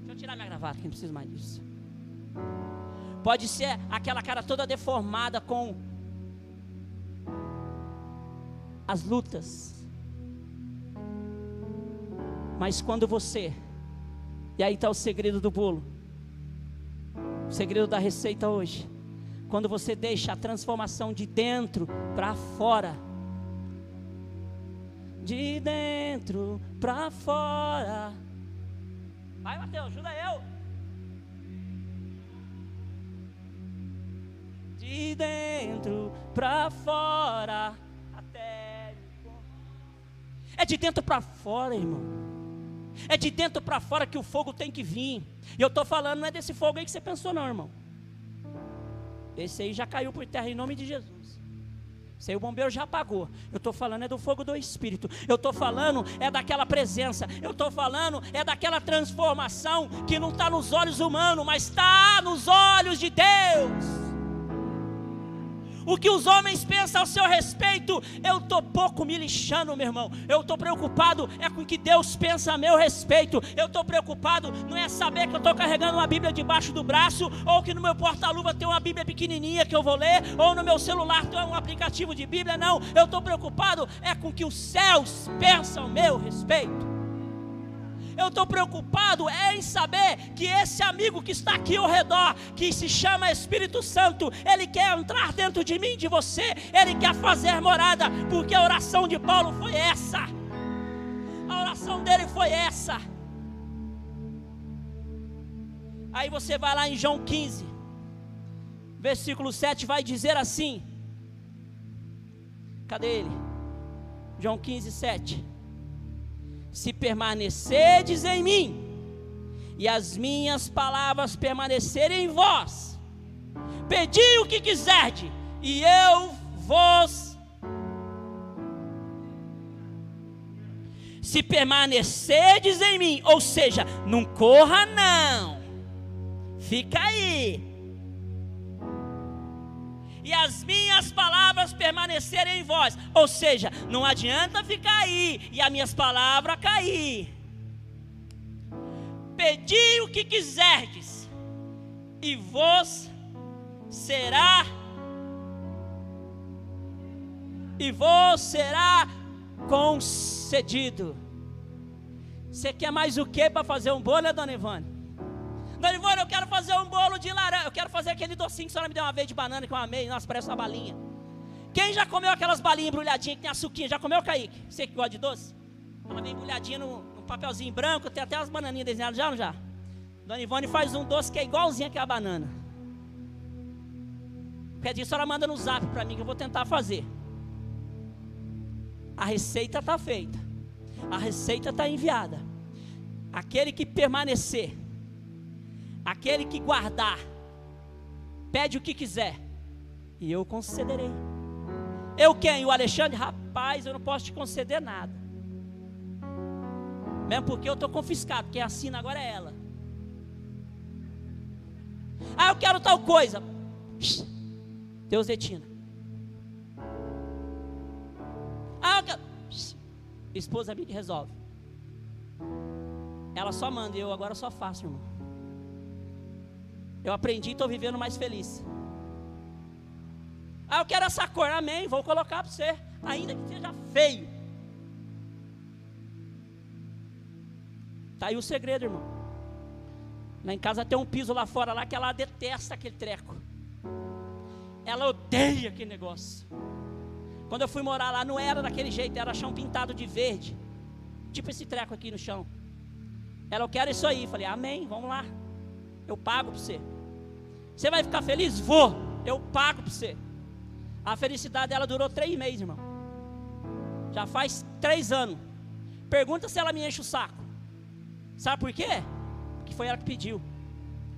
Deixa eu tirar minha gravata, que não preciso mais disso. Pode ser aquela cara toda deformada com as lutas. Mas quando você, e aí está o segredo do bolo, o segredo da receita hoje, quando você deixa a transformação de dentro para fora, de dentro para fora. Vai, Mateus, ajuda eu. De dentro para fora, até. É de dentro para fora, irmão. É de dentro para fora que o fogo tem que vir. E eu estou falando, não é desse fogo aí que você pensou, não, irmão. Esse aí já caiu por terra em nome de Jesus. Isso aí o bombeiro já apagou. Eu estou falando é do fogo do Espírito. Eu estou falando é daquela presença. Eu estou falando é daquela transformação que não está nos olhos humanos, mas está nos olhos de Deus o que os homens pensam ao seu respeito, eu estou pouco me lixando, meu irmão. Eu estou preocupado é com o que Deus pensa a meu respeito. Eu estou preocupado não é saber que eu estou carregando uma Bíblia debaixo do braço, ou que no meu porta-luva tem uma Bíblia pequenininha que eu vou ler, ou no meu celular tem um aplicativo de Bíblia. Não, eu estou preocupado é com o que os céus pensam a meu respeito eu estou preocupado é em saber que esse amigo que está aqui ao redor, que se chama Espírito Santo, ele quer entrar dentro de mim, de você, ele quer fazer morada, porque a oração de Paulo foi essa. A oração dele foi essa. Aí você vai lá em João 15, versículo 7, vai dizer assim: cadê ele? João 15, 7 se permanecerdes em mim, e as minhas palavras permanecerem em vós, pedi o que quiserdes, e eu vos. Se permanecerdes em mim, ou seja, não corra não, fica aí, e as minhas palavras permanecerem em vós. Ou seja, não adianta ficar aí e as minhas palavras cair. Pedi o que quiserdes, e vos será e vos será concedido. Você quer mais o que para fazer um bolo, dona Ivone? Dona eu quero fazer um bolo de laranja. Eu quero fazer aquele docinho que a senhora me deu uma vez de banana que eu amei. Nossa, parece uma balinha. Quem já comeu aquelas balinhas embrulhadinhas que tem açuquinha? Já comeu, Kaique? Você que gosta de doce? Ela vem embrulhadinha num, num papelzinho branco, tem até as bananinhas desenhadas já, não já? Dona Ivone faz um doce que é igualzinho aquela banana. Quer dizer, a senhora manda no zap para mim que eu vou tentar fazer. A receita está feita. A receita está enviada. Aquele que permanecer Aquele que guardar, pede o que quiser, e eu concederei. Eu quem? O Alexandre? Rapaz, eu não posso te conceder nada. Mesmo porque eu estou confiscado, quem assina agora é ela. Ah, eu quero tal coisa. Deus retina. Ah, eu quero. Esposa minha que resolve. Ela só manda, e eu agora só faço, irmão. Eu aprendi e estou vivendo mais feliz. Ah, eu quero essa cor, amém. Vou colocar para você, ainda que seja feio. Está aí o segredo, irmão. Lá em casa tem um piso lá fora lá que ela detesta aquele treco. Ela odeia aquele negócio. Quando eu fui morar lá, não era daquele jeito, era chão pintado de verde. Tipo esse treco aqui no chão. Ela, eu quero isso aí. Falei, amém, vamos lá. Eu pago para você. Você vai ficar feliz? Vou. Eu pago para você. A felicidade dela durou três meses, irmão. Já faz três anos. Pergunta se ela me enche o saco. Sabe por quê? Porque foi ela que pediu.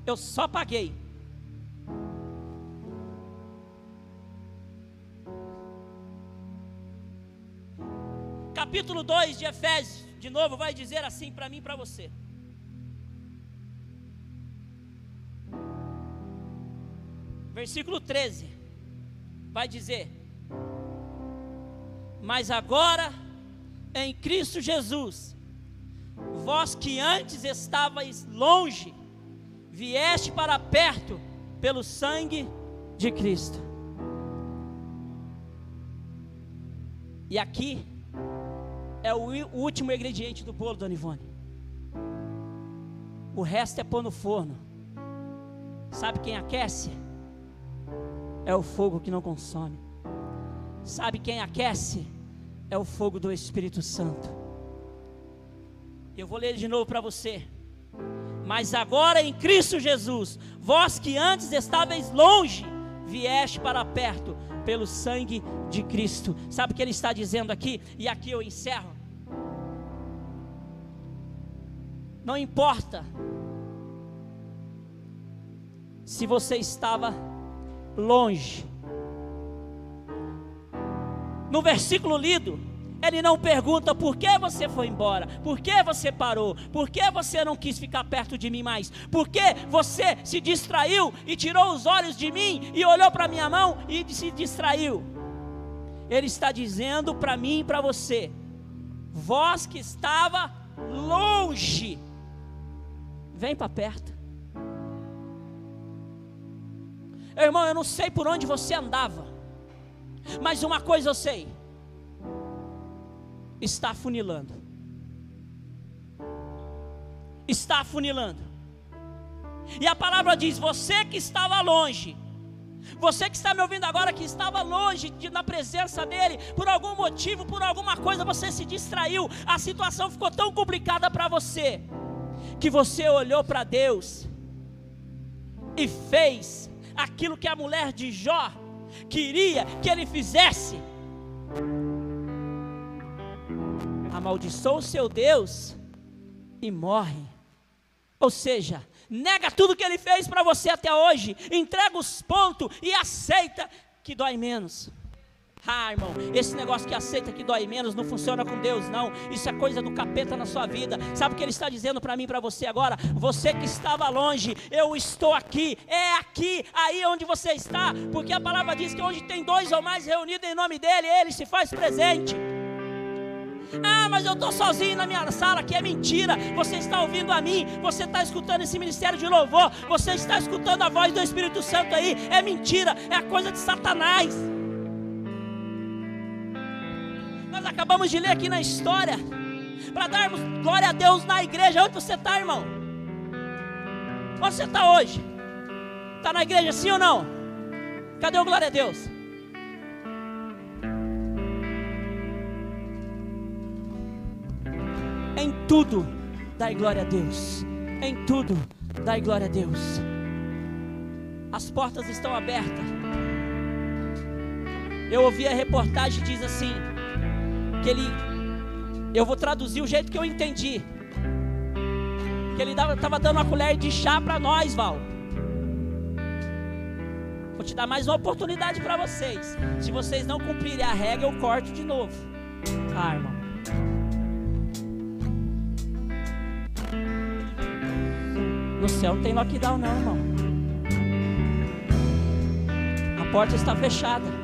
Eu só paguei. Capítulo 2 de Efésios, de novo, vai dizer assim para mim e para você. Versículo 13 vai dizer: Mas agora em Cristo Jesus, vós que antes estavais longe, vieste para perto pelo sangue de Cristo. E aqui é o último ingrediente do bolo, Dona Ivone. O resto é pôr no forno. Sabe quem aquece? É o fogo que não consome. Sabe quem aquece? É o fogo do Espírito Santo. Eu vou ler de novo para você. Mas agora em Cristo Jesus, vós que antes estáveis longe, vieste para perto pelo sangue de Cristo. Sabe o que ele está dizendo aqui? E aqui eu encerro. Não importa se você estava longe. No versículo lido, ele não pergunta por que você foi embora, por que você parou, por que você não quis ficar perto de mim mais, por que você se distraiu e tirou os olhos de mim e olhou para minha mão e se distraiu. Ele está dizendo para mim e para você: vós que estava longe, vem para perto. Irmão, eu não sei por onde você andava, mas uma coisa eu sei: está afunilando. Está afunilando. E a palavra diz: você que estava longe, você que está me ouvindo agora, que estava longe de, na presença dele, por algum motivo, por alguma coisa, você se distraiu, a situação ficou tão complicada para você, que você olhou para Deus e fez aquilo que a mulher de Jó queria que ele fizesse. Amaldiçoou o seu Deus e morre. Ou seja, nega tudo que ele fez para você até hoje, entrega os pontos e aceita que dói menos. Ah, irmão, esse negócio que aceita que dói menos não funciona com Deus, não. Isso é coisa do capeta na sua vida. Sabe o que ele está dizendo para mim, para você agora? Você que estava longe, eu estou aqui. É aqui, aí onde você está, porque a palavra diz que onde tem dois ou mais reunidos em nome dele, ele se faz presente. Ah, mas eu estou sozinho na minha sala, que é mentira. Você está ouvindo a mim, você está escutando esse ministério de louvor, você está escutando a voz do Espírito Santo aí. É mentira, é coisa de Satanás. Nós acabamos de ler aqui na história, para darmos glória a Deus na igreja. Onde você está, irmão? Onde você está hoje? Está na igreja, sim ou não? Cadê o glória a Deus? Em tudo, dai glória a Deus. Em tudo, dai glória a Deus. As portas estão abertas. Eu ouvi a reportagem diz assim: que ele, eu vou traduzir o jeito que eu entendi, que ele estava dando uma colher de chá para nós, Val. Vou te dar mais uma oportunidade para vocês. Se vocês não cumprirem a regra, eu corto de novo. Ah, irmão. No céu não tem lockdown, não, irmão. A porta está fechada.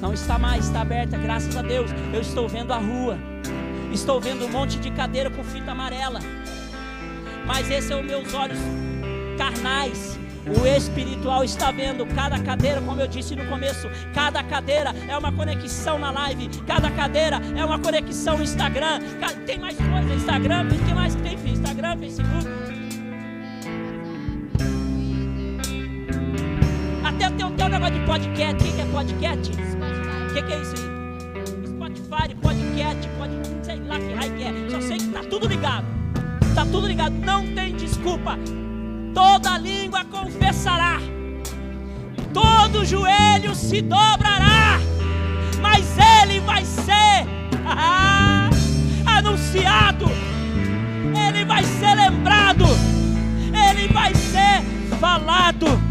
Não está mais, está aberta, graças a Deus. Eu estou vendo a rua. Estou vendo um monte de cadeira com fita amarela. Mas esses são meus olhos carnais. O espiritual está vendo cada cadeira, como eu disse no começo, cada cadeira é uma conexão na live, cada cadeira é uma conexão no Instagram. Tem mais coisa, Instagram, o que mais que tem? Instagram, Facebook. Até tem tem um negócio de podcast. O que é podcast? Que, que é isso aí? Spotify, podcast, pode, sei lá que raio que é. Só sei que tá tudo ligado. Tá tudo ligado. Não tem desculpa. Toda língua confessará. Todo joelho se dobrará. Mas ele vai ser anunciado, ele vai ser lembrado, ele vai ser falado.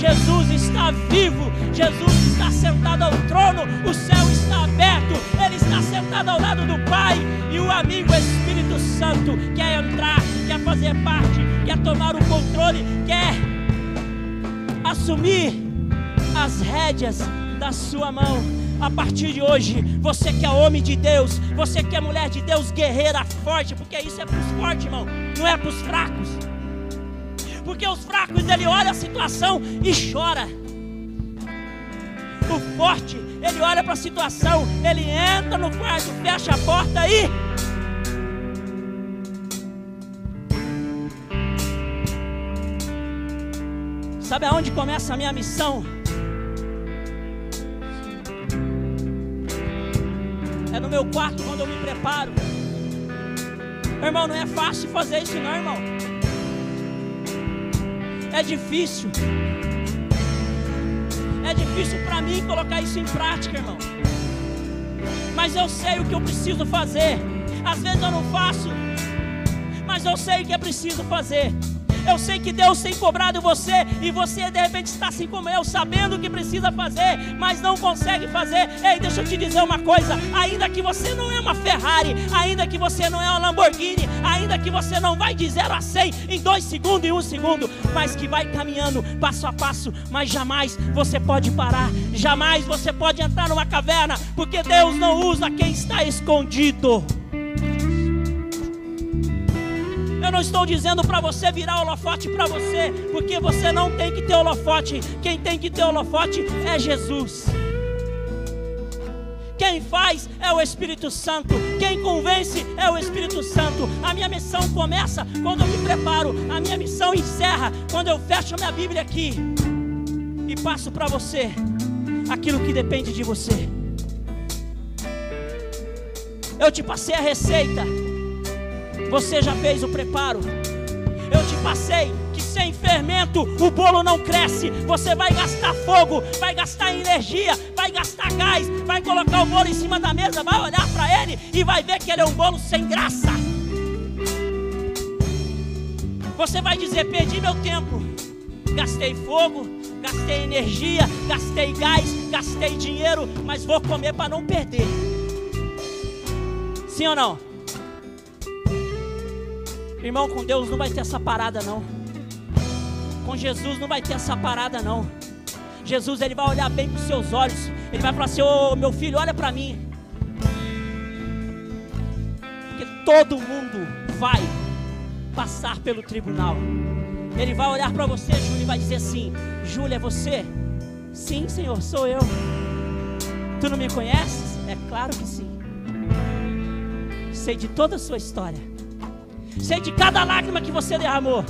Jesus está vivo, Jesus está sentado ao trono, o céu está aberto, Ele está sentado ao lado do Pai, e o amigo Espírito Santo quer entrar, quer fazer parte, quer tomar o controle, quer assumir as rédeas da sua mão. A partir de hoje, você que é homem de Deus, você que é mulher de Deus, guerreira forte, porque isso é para os fortes, irmão, não é para os fracos. Porque os fracos ele olha a situação e chora. O forte, ele olha para a situação, ele entra no quarto, fecha a porta e Sabe aonde começa a minha missão? É no meu quarto quando eu me preparo. Irmão, não é fácil fazer isso, não, irmão. É difícil. É difícil para mim colocar isso em prática, irmão. Mas eu sei o que eu preciso fazer. Às vezes eu não faço, mas eu sei o que é preciso fazer. Eu sei que Deus tem cobrado você e você de repente está assim como eu, sabendo o que precisa fazer, mas não consegue fazer. Ei, deixa eu te dizer uma coisa: ainda que você não é uma Ferrari, ainda que você não é uma Lamborghini, ainda que você não vai de 0 a 100 em 2 segundos e 1 um segundo, mas que vai caminhando passo a passo, mas jamais você pode parar, jamais você pode entrar numa caverna, porque Deus não usa quem está escondido. Eu não estou dizendo para você virar holofote para você, porque você não tem que ter holofote. Quem tem que ter holofote é Jesus. Quem faz é o Espírito Santo. Quem convence é o Espírito Santo. A minha missão começa quando eu me preparo. A minha missão encerra quando eu fecho a minha Bíblia aqui e passo para você aquilo que depende de você. Eu te passei a receita. Você já fez o preparo? Eu te passei que sem fermento o bolo não cresce. Você vai gastar fogo, vai gastar energia, vai gastar gás, vai colocar o bolo em cima da mesa, vai olhar para ele e vai ver que ele é um bolo sem graça. Você vai dizer: Perdi meu tempo, gastei fogo, gastei energia, gastei gás, gastei dinheiro, mas vou comer para não perder. Sim ou não? Irmão, com Deus não vai ter essa parada não. Com Jesus não vai ter essa parada não. Jesus ele vai olhar bem para os seus olhos. Ele vai falar assim: "Ô, oh, meu filho, olha para mim". Porque todo mundo vai passar pelo tribunal. Ele vai olhar para você, Júlia, e vai dizer assim: "Júlia, é você?" "Sim, Senhor, sou eu." "Tu não me conheces?" "É claro que sim." Sei de toda a sua história. Sei de cada lágrima que você derramou.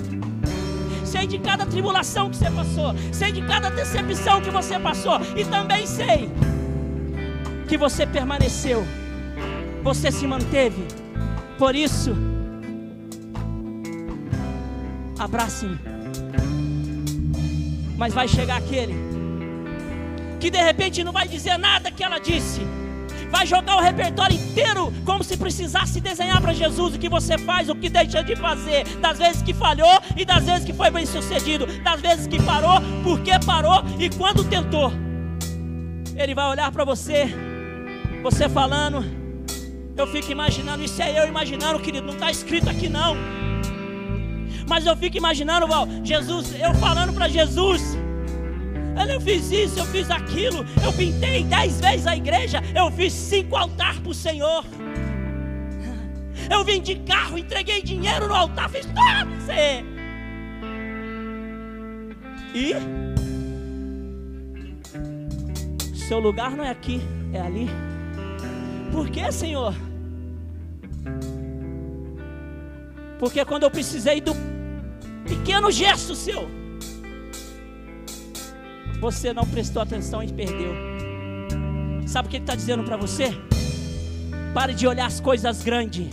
Sei de cada tribulação que você passou. Sei de cada decepção que você passou. E também sei que você permaneceu. Você se manteve. Por isso, abrace-me. Mas vai chegar aquele que de repente não vai dizer nada que ela disse vai jogar o repertório inteiro como se precisasse desenhar para Jesus o que você faz, o que deixa de fazer, das vezes que falhou e das vezes que foi bem sucedido, das vezes que parou, por que parou e quando tentou. Ele vai olhar para você, você falando, eu fico imaginando, isso é eu imaginando, querido, não está escrito aqui não. Mas eu fico imaginando, Val, Jesus, eu falando para Jesus, eu fiz isso, eu fiz aquilo, eu pintei dez vezes a igreja, eu fiz cinco altares para o Senhor. Eu vendi carro, entreguei dinheiro no altar, fiz tudo aí. E seu lugar não é aqui, é ali. Por que, Senhor? Porque quando eu precisei do pequeno gesto seu, você não prestou atenção e perdeu. Sabe o que ele está dizendo para você? Pare de olhar as coisas grandes,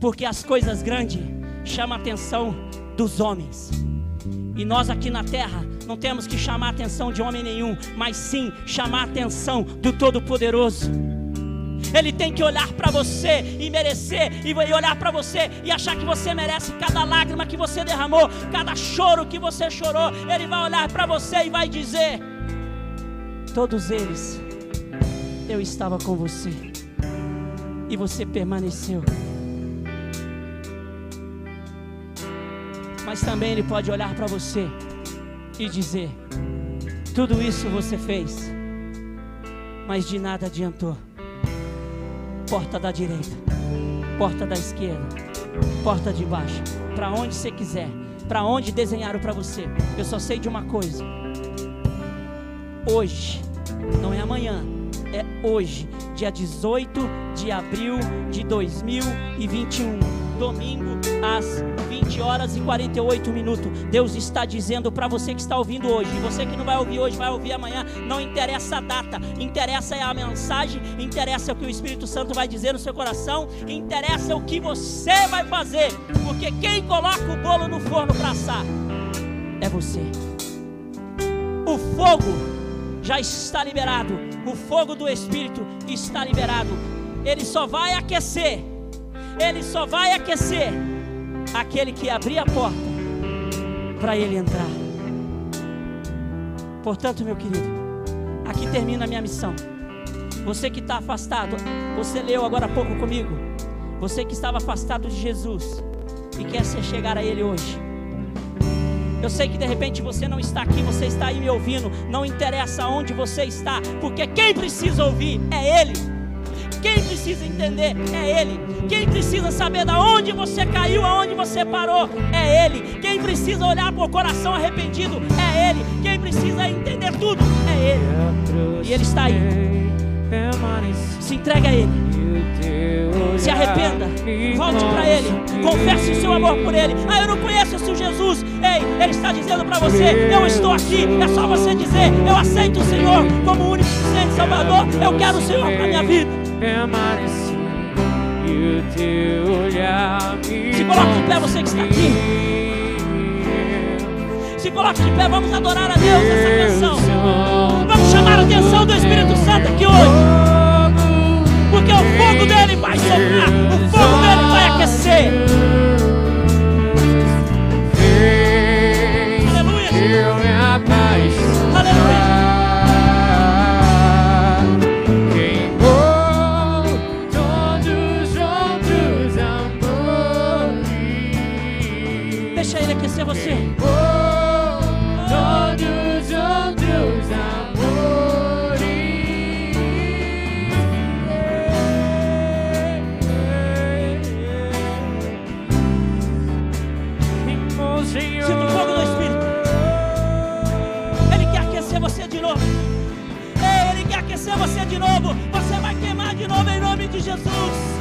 porque as coisas grandes chamam a atenção dos homens. E nós aqui na terra, não temos que chamar a atenção de homem nenhum, mas sim chamar a atenção do Todo-Poderoso. Ele tem que olhar para você e merecer, e olhar para você e achar que você merece cada lágrima que você derramou, cada choro que você chorou. Ele vai olhar para você e vai dizer: Todos eles, eu estava com você, e você permaneceu. Mas também Ele pode olhar para você e dizer: Tudo isso você fez, mas de nada adiantou porta da direita, porta da esquerda, porta de baixo, para onde você quiser, para onde desenharam para você. Eu só sei de uma coisa: hoje, não é amanhã, é hoje, dia 18 de abril de 2021, domingo às 20 horas e 48 minutos. Deus está dizendo para você que está ouvindo hoje, você que não vai ouvir hoje, vai ouvir amanhã, não interessa a data, interessa é a mensagem, interessa o que o Espírito Santo vai dizer no seu coração, interessa o que você vai fazer, porque quem coloca o bolo no forno para assar é você. O fogo já está liberado, o fogo do Espírito está liberado, ele só vai aquecer, ele só vai aquecer aquele que abrir a porta para ele entrar. Portanto, meu querido, aqui termina a minha missão. Você que está afastado, você leu agora há pouco comigo. Você que estava afastado de Jesus e quer se chegar a Ele hoje. Eu sei que de repente você não está aqui, você está aí me ouvindo. Não interessa onde você está, porque quem precisa ouvir é Ele. Quem precisa entender é Ele. Quem precisa saber da onde você caiu, aonde você parou, é Ele. Quem precisa olhar para o coração arrependido, é Ele. Quem precisa entender tudo, é Ele. E Ele está aí. Se entrega a Ele. Se arrependa, volte para Ele, confesse o seu amor por Ele. Ah, eu não conheço esse Jesus. Ei, Ele está dizendo para você: Eu estou aqui. É só você dizer: Eu aceito o Senhor como único Senhor Salvador. Eu quero o Senhor para minha vida e o teu olhar me Se coloque de pé, você que está aqui. Se coloque de pé, vamos adorar a Deus essa canção. Vamos chamar a atenção do Espírito Santo aqui hoje. Porque o fogo dele vai soprar, o fogo dele vai aquecer. De Jesus.